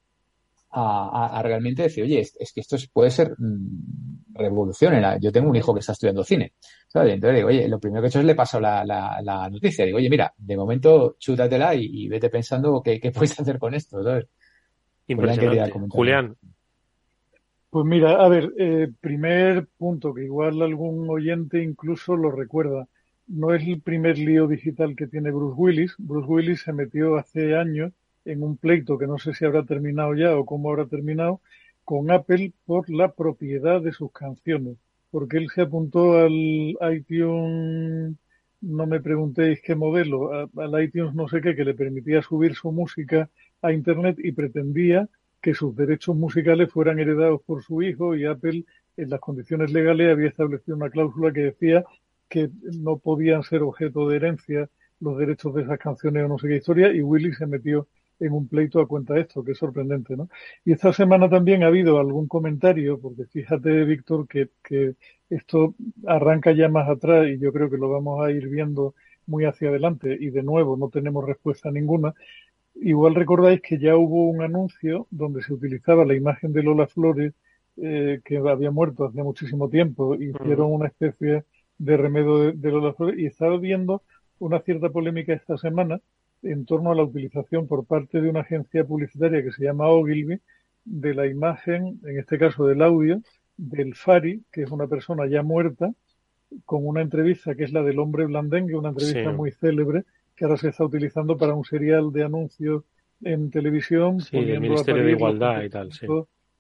a, realmente decir, oye, es, que esto puede ser mm, revolución. yo tengo un hijo que está estudiando cine, ¿sabes? Entonces digo, oye, lo primero que he hecho es le paso la, la, noticia. Digo, oye, mira, de momento chútatela y, vete pensando qué, puedes hacer con esto, ¿sabes? Julián, pues mira, a ver, eh, primer punto que igual algún oyente incluso lo recuerda. No es el primer lío digital que tiene Bruce Willis. Bruce Willis se metió hace años en un pleito que no sé si habrá terminado ya o cómo habrá terminado con Apple por la propiedad de sus canciones. Porque él se apuntó al iTunes, no me preguntéis qué modelo, al iTunes no sé qué, que le permitía subir su música a Internet y pretendía que sus derechos musicales fueran heredados por su hijo y Apple en las condiciones legales había establecido una cláusula que decía que no podían ser objeto de herencia los derechos de esas canciones o no sé qué historia y Willy se metió en un pleito a cuenta de esto, que es sorprendente, ¿no? Y esta semana también ha habido algún comentario, porque fíjate, Víctor, que, que esto arranca ya más atrás y yo creo que lo vamos a ir viendo muy hacia adelante y de nuevo no tenemos respuesta ninguna, Igual recordáis que ya hubo un anuncio donde se utilizaba la imagen de Lola Flores, eh, que había muerto hace muchísimo tiempo, hicieron una especie de remedio de, Lola Flores y estaba viendo una cierta polémica esta semana en torno a la utilización por parte de una agencia publicitaria que se llama Ogilvy de la imagen, en este caso del audio, del Fari, que es una persona ya muerta, con una entrevista que es la del hombre blandengue, una entrevista muy célebre, que ahora se está utilizando para un serial de anuncios en televisión. Sí, el Ministerio de Igualdad y tal, sí.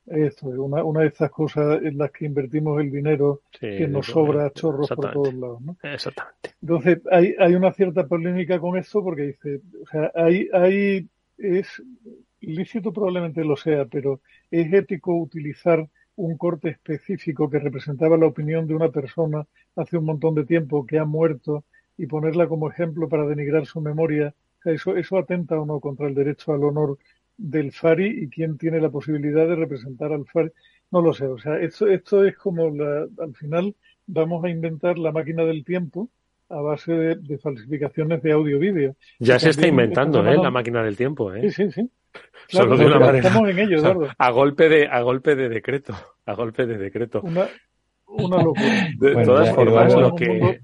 Esto es una, una de estas cosas en las que invertimos el dinero que nos sobra chorros por todos lados. ¿no? Exactamente. Entonces, hay, hay una cierta polémica con esto porque dice, o sea, hay, hay, es lícito probablemente lo sea, pero es ético utilizar un corte específico que representaba la opinión de una persona hace un montón de tiempo que ha muerto y ponerla como ejemplo para denigrar su memoria, eso, eso atenta o no contra el derecho al honor del Fari y quién tiene la posibilidad de representar al Fari. No lo sé, o sea, esto, esto es como la, al final vamos a inventar la máquina del tiempo a base de, falsificaciones de audio-vídeo. Ya se está inventando, ¿eh? La máquina del tiempo, ¿eh? Sí, sí, sí. Solo de una manera. Estamos en ello, Eduardo. a golpe de, a golpe de decreto. A golpe de decreto. Una, una locura. De todas formas, lo que,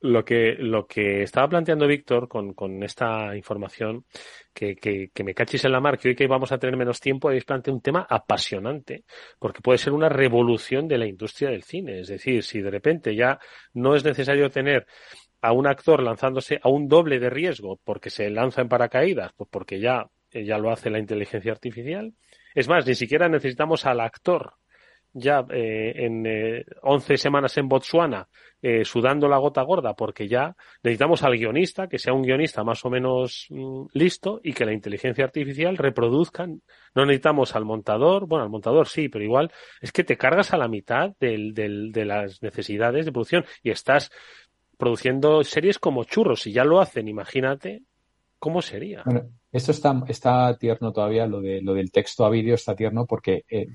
lo que, lo que estaba planteando Víctor con, con esta información, que, que, que, me cachis en la mar, que hoy que vamos a tener menos tiempo, habéis planteado un tema apasionante, porque puede ser una revolución de la industria del cine. Es decir, si de repente ya no es necesario tener a un actor lanzándose a un doble de riesgo porque se lanza en paracaídas, pues porque ya, ya lo hace la inteligencia artificial. Es más, ni siquiera necesitamos al actor ya eh, en eh, 11 semanas en Botswana eh, sudando la gota gorda porque ya necesitamos al guionista, que sea un guionista más o menos mm, listo y que la inteligencia artificial reproduzca. No necesitamos al montador, bueno, al montador sí, pero igual es que te cargas a la mitad del, del, de las necesidades de producción y estás produciendo series como churros. Si ya lo hacen, imagínate cómo sería. Esto está, está tierno todavía, lo, de, lo del texto a vídeo está tierno porque eh,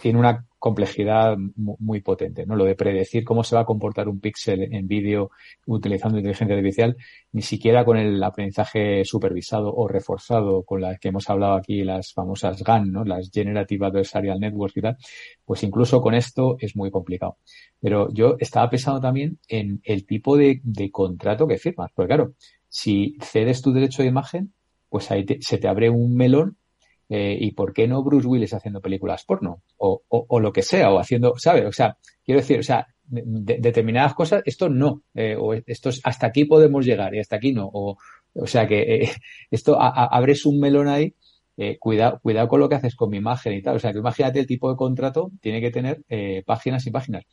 tiene una complejidad muy, potente, ¿no? Lo de predecir cómo se va a comportar un píxel en vídeo utilizando inteligencia artificial, ni siquiera con el aprendizaje supervisado o reforzado con las que hemos hablado aquí, las famosas GAN, ¿no? Las Generative Adversarial Networks y tal, pues incluso con esto es muy complicado. Pero yo estaba pensando también en el tipo de, de contrato que firmas, porque claro, si cedes tu derecho de imagen, pues ahí se te abre un melón eh, ¿Y por qué no Bruce Willis haciendo películas porno? O, lo que sea, o haciendo, ¿sabes? O sea, quiero decir, o sea, determinadas cosas, esto no, eh, o esto es, hasta aquí podemos llegar y hasta aquí no. O, sea que eh, esto abres un melón ahí, eh, cuidado, cuidado con lo que haces con mi imagen y tal. O sea que imagínate el tipo de contrato, tiene que tener eh, páginas y páginas.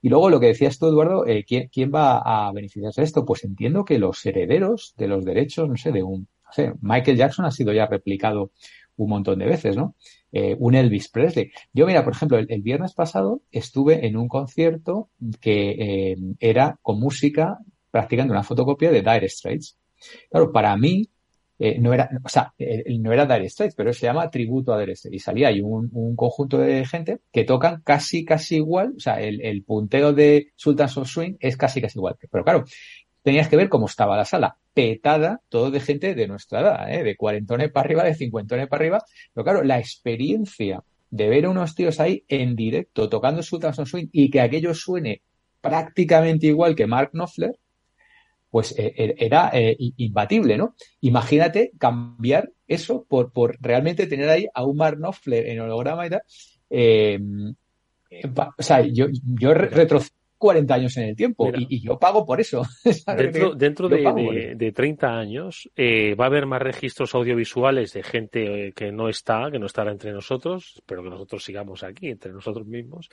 Y luego lo que decías tú, Eduardo, eh, ¿quién, ¿quién, va a beneficiarse de esto? Pues entiendo que los herederos de los derechos, no sé, de un, no sé, Michael Jackson ha sido ya replicado un montón de veces, ¿no? Un Elvis Presley. Yo, mira, por ejemplo, el, viernes pasado estuve en un concierto que era con música practicando una fotocopia de Dire Straits. Claro, para mí, eh, no era, o sea, no era Dire Straits, pero se llama Tributo a Dire Straits. Y salía ahí un, un, conjunto de gente que tocan casi, casi igual, o sea, el, el punteo de Sultans of Swing es casi, casi igual. Pero claro, tenías que ver cómo estaba la sala, petada, todo de gente de nuestra edad, ¿eh? de cuarentones para arriba, de cincuentones para arriba. Pero claro, la experiencia de ver a unos tíos ahí en directo tocando su of Swing y que aquello suene prácticamente igual que Mark Knopfler, pues eh, er, era eh, imbatible, ¿no? Imagínate cambiar eso por, por realmente tener ahí a un Mark Knopfler en holograma y tal. Eh, o sea, yo, yo retrocedo 40 años en el tiempo y, yo pago por eso. dentro, dentro de, de, 30 años eh, va a haber más registros audiovisuales de gente eh, que no está, que no estará entre nosotros, pero que nosotros sigamos aquí, entre nosotros mismos,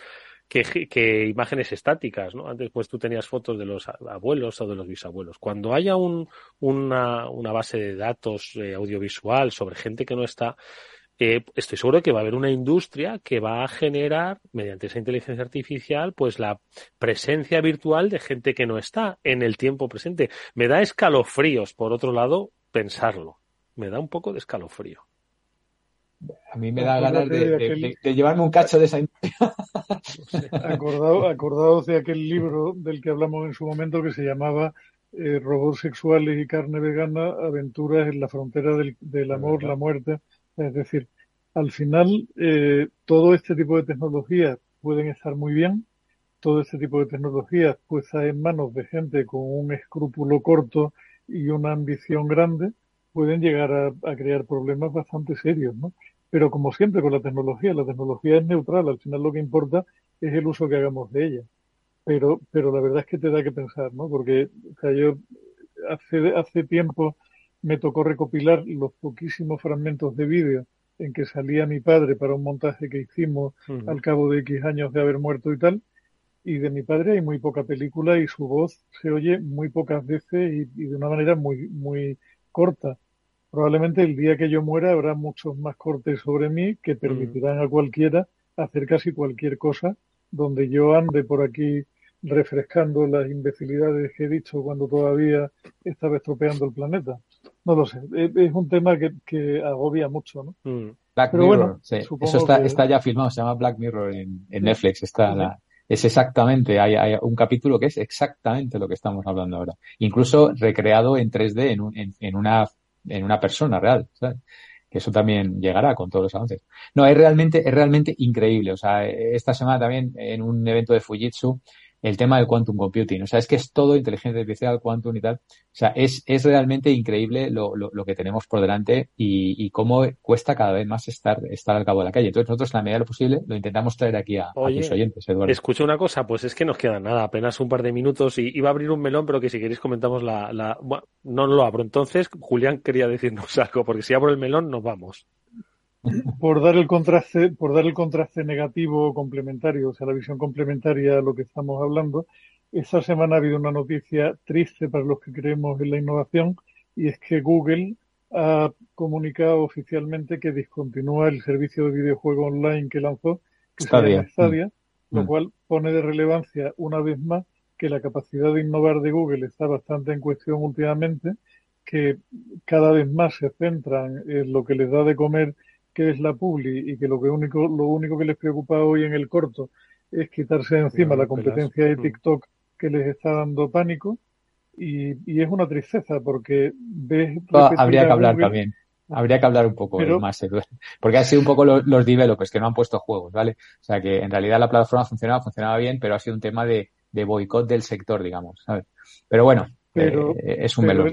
que, que imágenes estáticas, ¿no? Antes pues tú tenías fotos de los abuelos o de los bisabuelos. Cuando haya un, una, una base de datos eh, audiovisual sobre gente que no está, estoy seguro que va a haber una industria que va a generar, mediante esa inteligencia artificial, pues la presencia virtual de gente que no está en el tiempo presente. Me da escalofríos, por otro lado, pensarlo. Me da un poco de escalofrío. A mí me da ganas de, llevarme un cacho de esa Acordado, acordados de aquel libro del que hablamos en su momento que se llamaba eh, Robots sexuales y carne vegana, aventuras en la frontera del, del amor, la muerte es decir, al final eh, todo este tipo de tecnologías pueden estar muy bien, todo este tipo de tecnologías puestas en manos de gente con un escrúpulo corto y una ambición grande, pueden llegar a, crear problemas bastante serios, ¿no? Pero como siempre con la tecnología, la tecnología es neutral, al final lo que importa es el uso que hagamos de ella. Pero, pero la verdad es que te da que pensar, ¿no? Porque, o sea, yo hace, hace tiempo me tocó recopilar los poquísimos fragmentos de vídeo en que salía mi padre para un montaje que hicimos al cabo de X años de haber muerto y tal. Y de mi padre hay muy poca película y su voz se oye muy pocas veces y, de una manera muy, muy corta. Probablemente el día que yo muera habrá muchos más cortes sobre mí que permitirán a cualquiera hacer casi cualquier cosa donde yo ande por aquí refrescando las imbecilidades que he dicho cuando todavía estaba estropeando el planeta. No lo sé, es, un tema que, agobia mucho, ¿no? Mm. Black Mirror, sí. Eso está, está ya filmado, se llama Black Mirror en, Netflix. Está la, es exactamente, hay, hay, un capítulo que es exactamente lo que estamos hablando ahora. Incluso recreado en 3D en, un, en, en una, en una persona real, ¿sabes? que eso también llegará con todos los avances. No, es realmente, es realmente increíble. O sea, esta semana también en un evento de Fujitsu el tema del quantum computing. O sea, es que es todo inteligencia artificial, quantum y tal. O sea, es, es realmente increíble lo, lo, lo que tenemos por delante y, y, cómo cuesta cada vez más estar, estar al cabo de la calle. Entonces nosotros, en la medida de lo posible, lo intentamos traer aquí a, a tus oyentes, Eduardo. Escucha una cosa, pues es que nos queda nada, apenas un par de minutos y iba a abrir un melón, pero que si queréis comentamos la, la... Bueno, no lo abro. Entonces, Julián quería decirnos algo, porque si abro el melón nos vamos por dar el contraste, por dar el contraste negativo complementario, o sea, la visión complementaria a lo que estamos hablando, esta semana ha habido una noticia triste para los que creemos en la innovación y es que Google ha comunicado oficialmente que discontinúa el servicio de videojuego online que lanzó, que se llama Stadia, mm. lo mm. cual pone de relevancia una vez más que la capacidad de innovar de Google está bastante en cuestión últimamente, que cada vez más se centran en lo que les da de comer que es la Publi y que lo que único, lo único que les preocupa hoy en el corto es quitarse de encima la competencia de mm. TikTok que les está dando pánico y, y es una tristeza porque ves habría que hablar también habría que hablar un poco más porque ha sido un poco los, los, developers que no han puesto juegos vale o sea que en realidad la plataforma funcionaba funcionaba bien pero ha sido un tema de, de boicot del sector digamos ¿sabes? pero bueno eh, es un pero,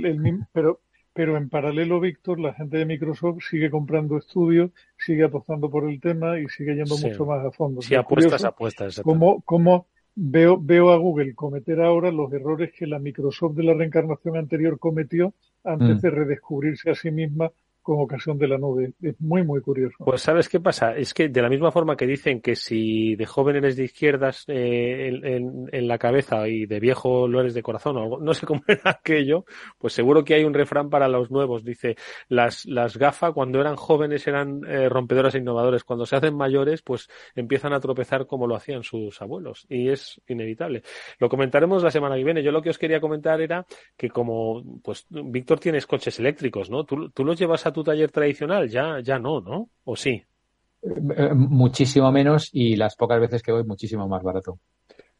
pero en paralelo, Víctor, la gente de Microsoft sigue comprando estudios, sigue apostando por el tema y sigue yendo mucho más a fondo. Sí, apuestas, apuestas. Como, como veo, veo a Google cometer ahora los errores que la Microsoft de la reencarnación anterior cometió antes mm. de redescubrirse a sí misma con ocasión de la nube. Es muy, muy curioso. Pues ¿sabes qué pasa? Es que de la misma forma que dicen que si de joven eres de izquierdas eh, en, la cabeza y de viejo lo eres de corazón, o algo, no sé cómo era aquello, pues seguro que hay un refrán para los nuevos. Dice, las, las gafas cuando eran jóvenes eran eh, rompedoras e innovadores. Cuando se hacen mayores, pues empiezan a tropezar como lo hacían sus abuelos. Y es inevitable. Lo comentaremos la semana que viene. Yo lo que os quería comentar era que como, pues, Víctor tienes coches eléctricos, ¿no? Tú, tú los llevas a tu taller tradicional? Ya, ya no, ¿no? ¿O sí? Eh, muchísimo menos y las pocas veces que voy muchísimo más barato.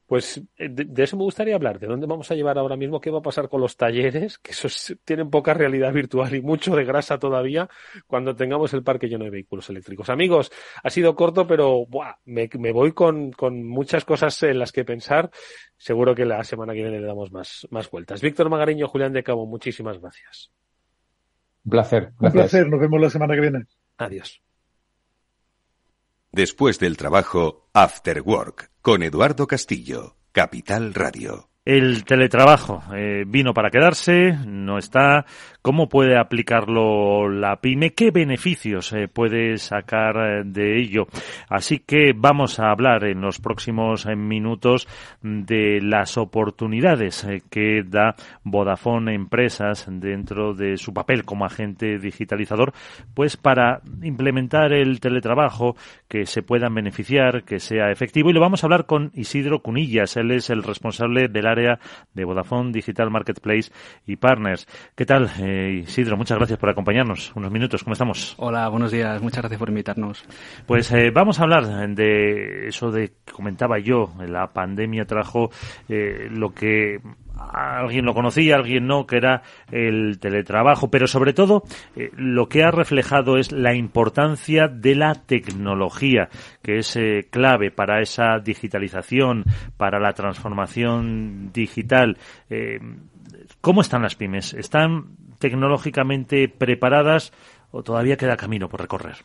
Pues eh, de, eso me gustaría hablar. ¿De dónde vamos a llevar ahora mismo? ¿Qué va a pasar con los talleres? Que esos tienen poca realidad virtual y mucho de grasa todavía cuando tengamos el parque lleno de vehículos eléctricos. Amigos, ha sido corto, pero me, voy con, muchas cosas en las que pensar. Seguro que la semana que viene le damos más, más vueltas. Víctor Magariño, Julián de Cabo, muchísimas gracias. Un placer. Un placer. Nos vemos la semana que viene. Adiós. Después del trabajo, After Work, con Eduardo Castillo, Capital Radio. El teletrabajo eh, vino para quedarse, no está. ¿Cómo puede aplicarlo la pyme? ¿Qué beneficios eh, puede sacar eh, de ello? Así que vamos a hablar en los próximos minutos de las oportunidades que da Vodafone Empresas dentro de su papel como agente digitalizador, pues para implementar el teletrabajo, que se puedan beneficiar, que sea efectivo. Y lo vamos a hablar con Isidro Cunillas. Él es el responsable del área de Vodafone Digital Marketplace y Partners. ¿Qué tal, eh, Isidro? Muchas gracias por acompañarnos. Unos minutos, ¿cómo estamos? Hola, buenos días. Muchas gracias por invitarnos. Pues eh, vamos a hablar de eso de que comentaba yo. La pandemia trajo eh, lo que alguien lo conocía, alguien no, que era el teletrabajo, pero sobre todo eh, lo que ha reflejado es la importancia de la tecnología, que es eh, clave para esa digitalización, para la transformación digital. Eh, ¿Cómo están las pymes? ¿Están tecnológicamente preparadas o todavía queda camino por recorrer?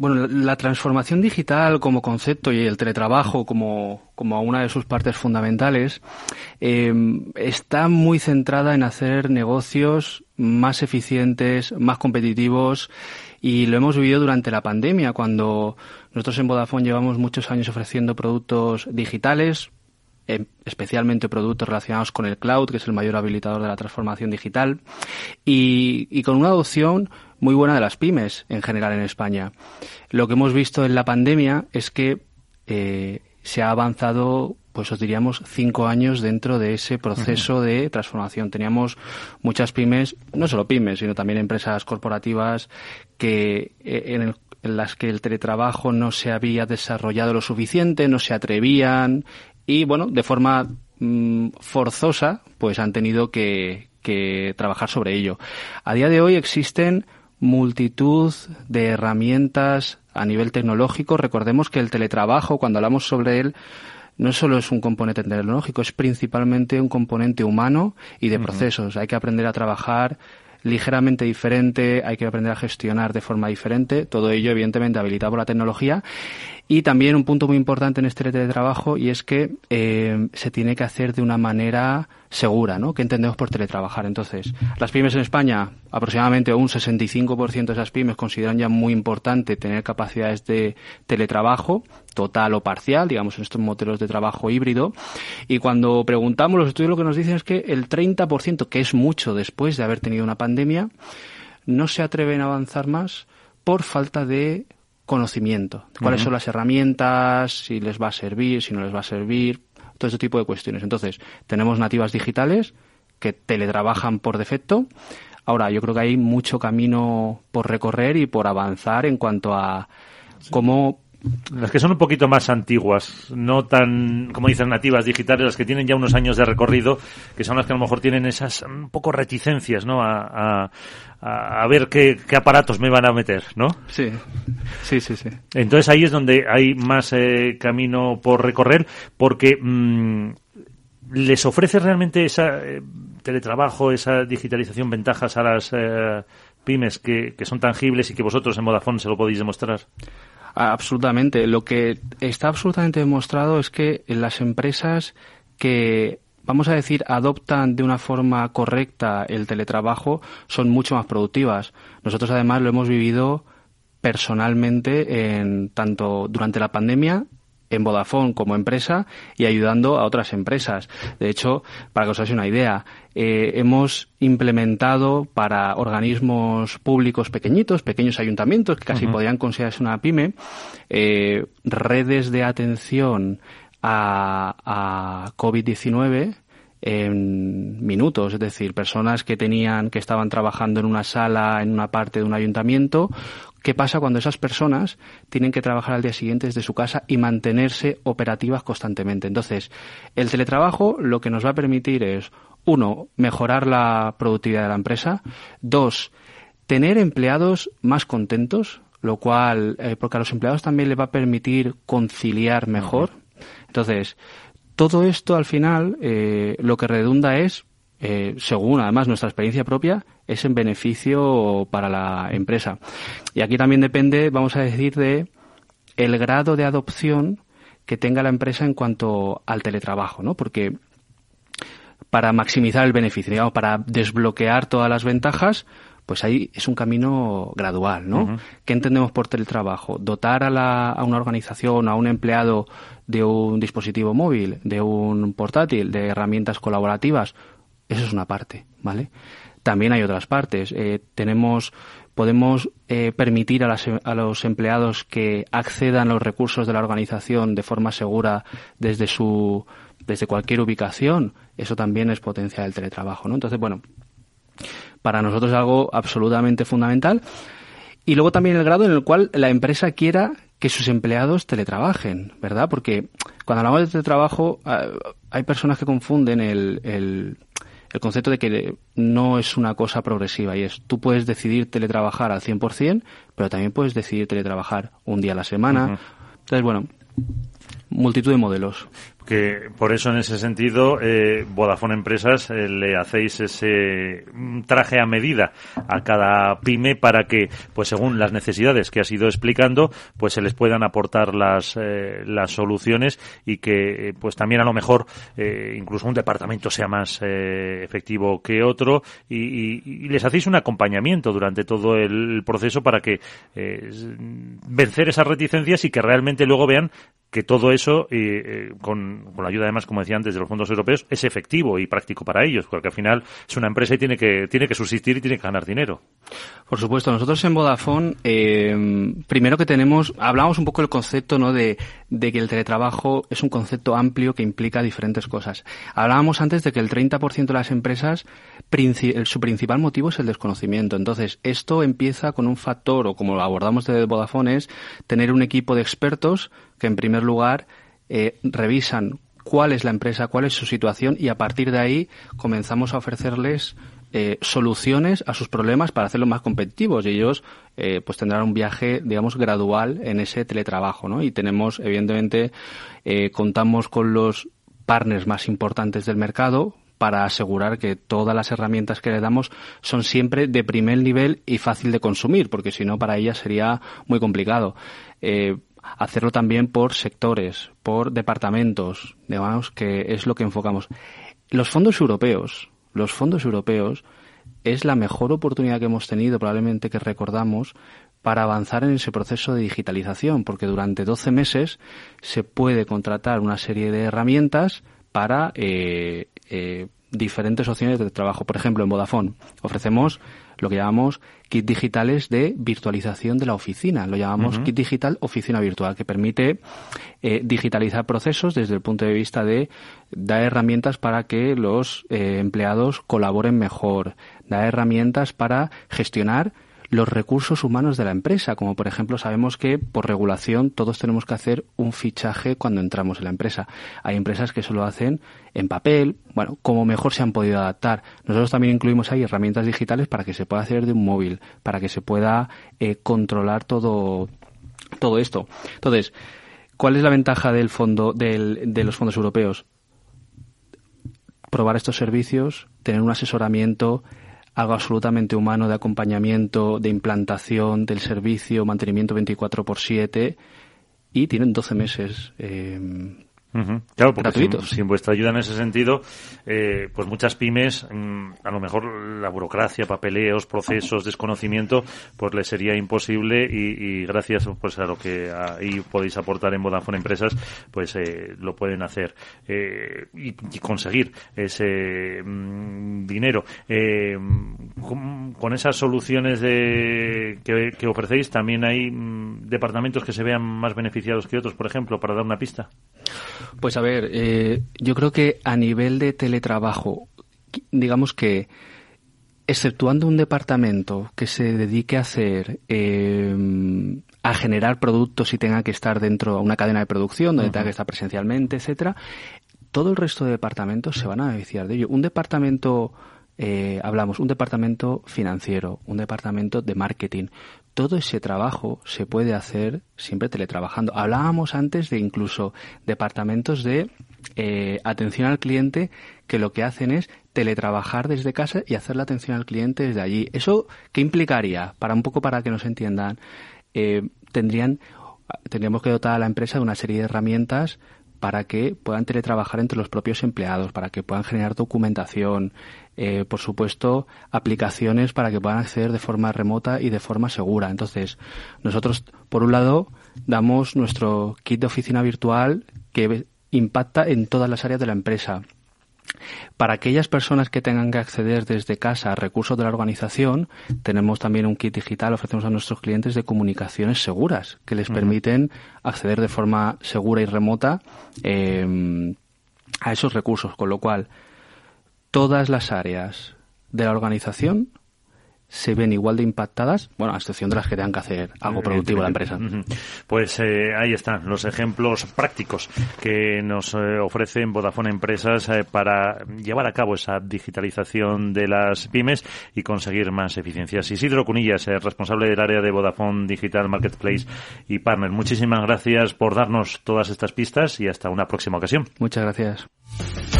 Bueno, la transformación digital como concepto y el teletrabajo como, como una de sus partes fundamentales eh, está muy centrada en hacer negocios más eficientes, más competitivos y lo hemos vivido durante la pandemia cuando nosotros en Vodafone llevamos muchos años ofreciendo productos digitales, em, especialmente productos relacionados con el cloud, que es el mayor habilitador de la transformación digital, y, y con una adopción muy buena de las pymes en general en España. Lo que hemos visto en la pandemia es que eh, se ha avanzado, pues os diríamos, cinco años dentro de ese proceso de transformación. Teníamos muchas pymes, no solo pymes, sino también empresas corporativas que eh, en, las que el teletrabajo no se había desarrollado lo suficiente, no se atrevían y, bueno, de forma mm, forzosa, pues han tenido que, que trabajar sobre ello. A día de hoy existen multitud de herramientas a nivel tecnológico. Recordemos que el teletrabajo, cuando hablamos sobre él, no solo es un componente tecnológico, es principalmente un componente humano y de procesos. Hay que aprender a trabajar ligeramente diferente, hay que aprender a gestionar de forma diferente, todo ello evidentemente habilitado por la tecnología y también un punto muy importante en este teletrabajo y es que eh, se tiene que hacer de una manera segura, ¿no? ¿Qué entendemos por teletrabajar? Entonces, las pymes en España, aproximadamente un 65% de esas pymes consideran ya muy importante tener capacidades de teletrabajo, total o parcial, digamos, en estos modelos de trabajo híbrido. Y cuando preguntamos, los estudios lo que nos dicen es que el 30%, que es mucho después de haber tenido una pandemia, no se atreven a avanzar más por falta de conocimiento. ¿Cuáles son las herramientas? Si les va a servir, si no les va a servir, todo ese tipo de cuestiones. Entonces, tenemos nativas digitales que teletrabajan por defecto. Ahora, yo creo que hay mucho camino por recorrer y por avanzar en cuanto a cómo las que son un poquito más antiguas, no tan, como dicen, nativas digitales, las que tienen ya unos años de recorrido, que son las que a lo mejor tienen esas un poco reticencias, ¿no? A, a, ver qué, aparatos me van a meter, ¿no? Sí, sí, sí, sí. Entonces ahí es donde hay más eh, camino por recorrer, porque mm, les ofrece realmente esa, eh, teletrabajo, esa digitalización, ventajas a las eh, pymes que, que son tangibles y que vosotros en Vodafone se lo podéis demostrar? Absolutamente. Lo que está absolutamente demostrado es que las empresas que vamos a decir, adoptan de una forma correcta el teletrabajo, son mucho más productivas. Nosotros además lo hemos vivido personalmente en tanto durante la pandemia en Vodafone como empresa y ayudando a otras empresas. De hecho, para que os hagáis una idea, eh, hemos implementado para organismos públicos pequeñitos, pequeños ayuntamientos que casi podrían considerarse una pyme, eh, redes de atención a, a COVID-19 en minutos, es decir, personas que tenían, que estaban trabajando en una sala, en una parte de un ayuntamiento. ¿Qué pasa cuando esas personas tienen que trabajar al día siguiente desde su casa y mantenerse operativas constantemente? Entonces, el teletrabajo lo que nos va a permitir es, uno, mejorar la productividad de la empresa. Dos, tener empleados más contentos, lo cual, eh, porque a los empleados también les va a permitir conciliar mejor. Entonces, todo esto al final eh, lo que redunda es, eh, según además nuestra experiencia propia, es en beneficio para la empresa. Y aquí también depende, vamos a decir, de el grado de adopción que tenga la empresa en cuanto al teletrabajo, ¿no? Porque para maximizar el beneficio, digamos, para desbloquear todas las ventajas, pues ahí es un camino gradual, ¿no? ¿Qué entendemos por teletrabajo? Dotar a, la, a una organización, a un empleado de un dispositivo móvil, de un portátil, de herramientas colaborativas, eso es una parte, ¿vale? También hay otras partes. Eh, tenemos, podemos eh, permitir a, las, a, los empleados que accedan a los recursos de la organización de forma segura desde su, desde cualquier ubicación. Eso también es potencia del teletrabajo, ¿no? Entonces, bueno, para nosotros es algo absolutamente fundamental. Y luego también el grado en el cual la empresa quiera que sus empleados teletrabajen, ¿verdad? Porque cuando hablamos de teletrabajo ah, hay personas que confunden el, el, concepto de que no es una cosa progresiva y es tú puedes decidir teletrabajar al 100%, pero también puedes decidir teletrabajar un día a la semana. Entonces, bueno, multitud de modelos que por eso en ese sentido eh, Vodafone Empresas eh, le hacéis ese mm, traje a medida a cada pyme para que pues según las necesidades que has ido explicando pues se les puedan aportar las eh, las soluciones y que eh, pues también a lo mejor eh, incluso un departamento sea más efectivo que otro y, y, y, les hacéis un acompañamiento durante todo el proceso para que vencer esas reticencias y que realmente luego vean que todo eso con con, la ayuda además, como decía antes, de los fondos europeos, es efectivo y práctico para ellos, porque al final es una empresa y tiene que, tiene que subsistir y tiene que ganar dinero. Por supuesto, nosotros en Vodafone, eh, primero que tenemos, hablamos un poco del concepto ¿no? de, de que el teletrabajo es un concepto amplio que implica diferentes cosas. Hablábamos antes de que el 30% de las empresas, su principal motivo es el desconocimiento. Entonces, esto empieza con un factor, o como lo abordamos de Vodafone, es tener un equipo de expertos que, en primer lugar, eh, revisan cuál es la empresa, cuál es su situación y a partir de ahí comenzamos a ofrecerles eh, soluciones a sus problemas para hacerlos más competitivos y ellos eh, pues tendrán un viaje digamos gradual en ese teletrabajo ¿no? y tenemos evidentemente eh, contamos con los partners más importantes del mercado para asegurar que todas las herramientas que le damos son siempre de primer nivel y fácil de consumir, porque si no para ellas sería muy complicado. Hacerlo también por sectores, por departamentos, digamos que es lo que enfocamos. Los fondos europeos, los fondos europeos es la mejor oportunidad que hemos tenido, probablemente que recordamos, para avanzar en ese proceso de digitalización, porque durante 12 meses se puede contratar una serie de herramientas para eh, eh, diferentes opciones de trabajo. Por ejemplo, en Vodafone ofrecemos lo que llamamos kit digitales de virtualización de la oficina. Lo llamamos kit digital oficina virtual, que permite eh, digitalizar procesos desde el punto de vista de dar herramientas para que los eh, empleados colaboren mejor, dar herramientas para gestionar los recursos humanos de la empresa, como por ejemplo sabemos que por regulación todos tenemos que hacer un fichaje cuando entramos en la empresa. Hay empresas que solo hacen en papel, bueno, como mejor se han podido adaptar. Nosotros también incluimos ahí herramientas digitales para que se pueda hacer de un móvil, para que se pueda eh, controlar todo, todo esto. Entonces, ¿cuál es la ventaja del fondo, del, de los fondos europeos? probar estos servicios, tener un asesoramiento, algo absolutamente humano de acompañamiento, de implantación del servicio, mantenimiento 24 por 7 y tienen 12 meses eh, Claro, porque sin, vuestra ayuda en ese sentido, eh, pues muchas pymes, mm, a lo mejor la burocracia, papeleos, procesos, desconocimiento, pues les sería imposible y, gracias pues a lo que ahí podéis aportar en Vodafone Empresas, pues eh, lo pueden hacer eh, y, conseguir ese mm, dinero. Con, esas soluciones de, que, que ofrecéis, también hay mm, departamentos que se vean más beneficiados que otros, por ejemplo, para dar una pista. Pues a ver, eh, yo creo que a nivel de teletrabajo, digamos que exceptuando un departamento que se dedique a hacer eh, a generar productos y tenga que estar dentro de una cadena de producción donde tenga que estar presencialmente, etcétera, todo el resto de departamentos se van a beneficiar de ello. Un departamento eh, hablamos un departamento financiero, un departamento de marketing, todo ese trabajo se puede hacer siempre teletrabajando. Hablábamos antes de incluso departamentos de eh, atención al cliente que lo que hacen es teletrabajar desde casa y hacer la atención al cliente desde allí. ¿Eso qué implicaría? Para un poco para que nos entiendan, eh, tendrían tendríamos que dotar a la empresa de una serie de herramientas para que puedan teletrabajar entre los propios empleados, para que puedan generar documentación, eh, por supuesto, aplicaciones para que puedan acceder de forma remota y de forma segura. Entonces, nosotros, por un lado, damos nuestro kit de oficina virtual que impacta en todas las áreas de la empresa. Para aquellas personas que tengan que acceder desde casa a recursos de la organización, tenemos también un kit digital, ofrecemos a nuestros clientes de comunicaciones seguras, que les permiten acceder de forma segura y remota eh, a esos recursos, con lo cual todas las áreas de la organización se ven igual de impactadas, bueno, a excepción de las que tengan que hacer algo productivo la empresa. Pues eh, ahí están los ejemplos prácticos que nos eh, ofrecen Vodafone Empresas eh, para llevar a cabo esa digitalización de las pymes y conseguir más eficiencias. Isidro Cunillas, responsable del área de Vodafone Digital Marketplace y Partner, muchísimas gracias por darnos todas estas pistas y hasta una próxima ocasión. Muchas gracias.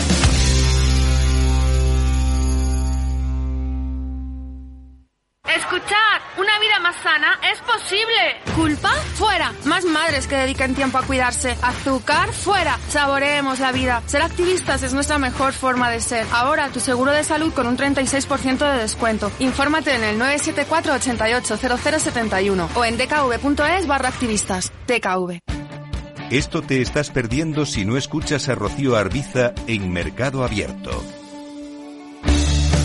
Es posible. ¿Culpa? Fuera. Más madres que dediquen tiempo a cuidarse. Azúcar? Fuera. Saboreemos la vida. Ser activistas es nuestra mejor forma de ser. Ahora tu seguro de salud con un 36% de descuento. Infórmate en el 974 88 0071 o en dkv.es barra activistas. DKV. Esto te estás perdiendo si no escuchas a Arbiza en Mercado Abierto.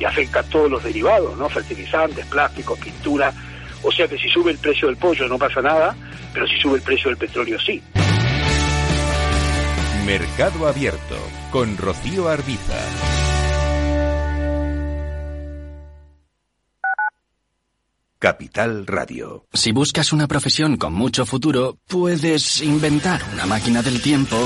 y afecta a todos los derivados, ¿no? Fertilizantes, plásticos, pintura. O sea que si sube el precio del pollo no pasa nada, pero si sube el precio del petróleo sí. Mercado Abierto con Rocío Arbiza. Capital Radio. Si buscas una profesión con mucho futuro, puedes inventar una máquina del tiempo.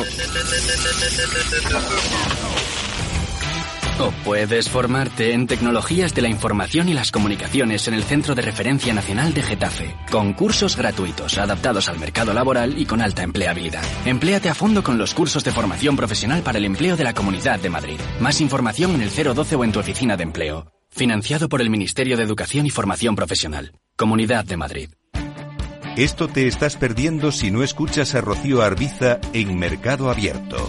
O puedes formarte en tecnologías de la información y las comunicaciones en el Centro de Referencia Nacional de Getafe, con cursos gratuitos adaptados al mercado laboral y con alta empleabilidad. Empléate a fondo con los cursos de formación profesional para el empleo de la Comunidad de Madrid. Más información en el 012 o en tu oficina de empleo. Financiado por el Ministerio de Educación y Formación Profesional. Comunidad de Madrid. Esto te estás perdiendo si no escuchas a Rocío Arbiza en Mercado Abierto.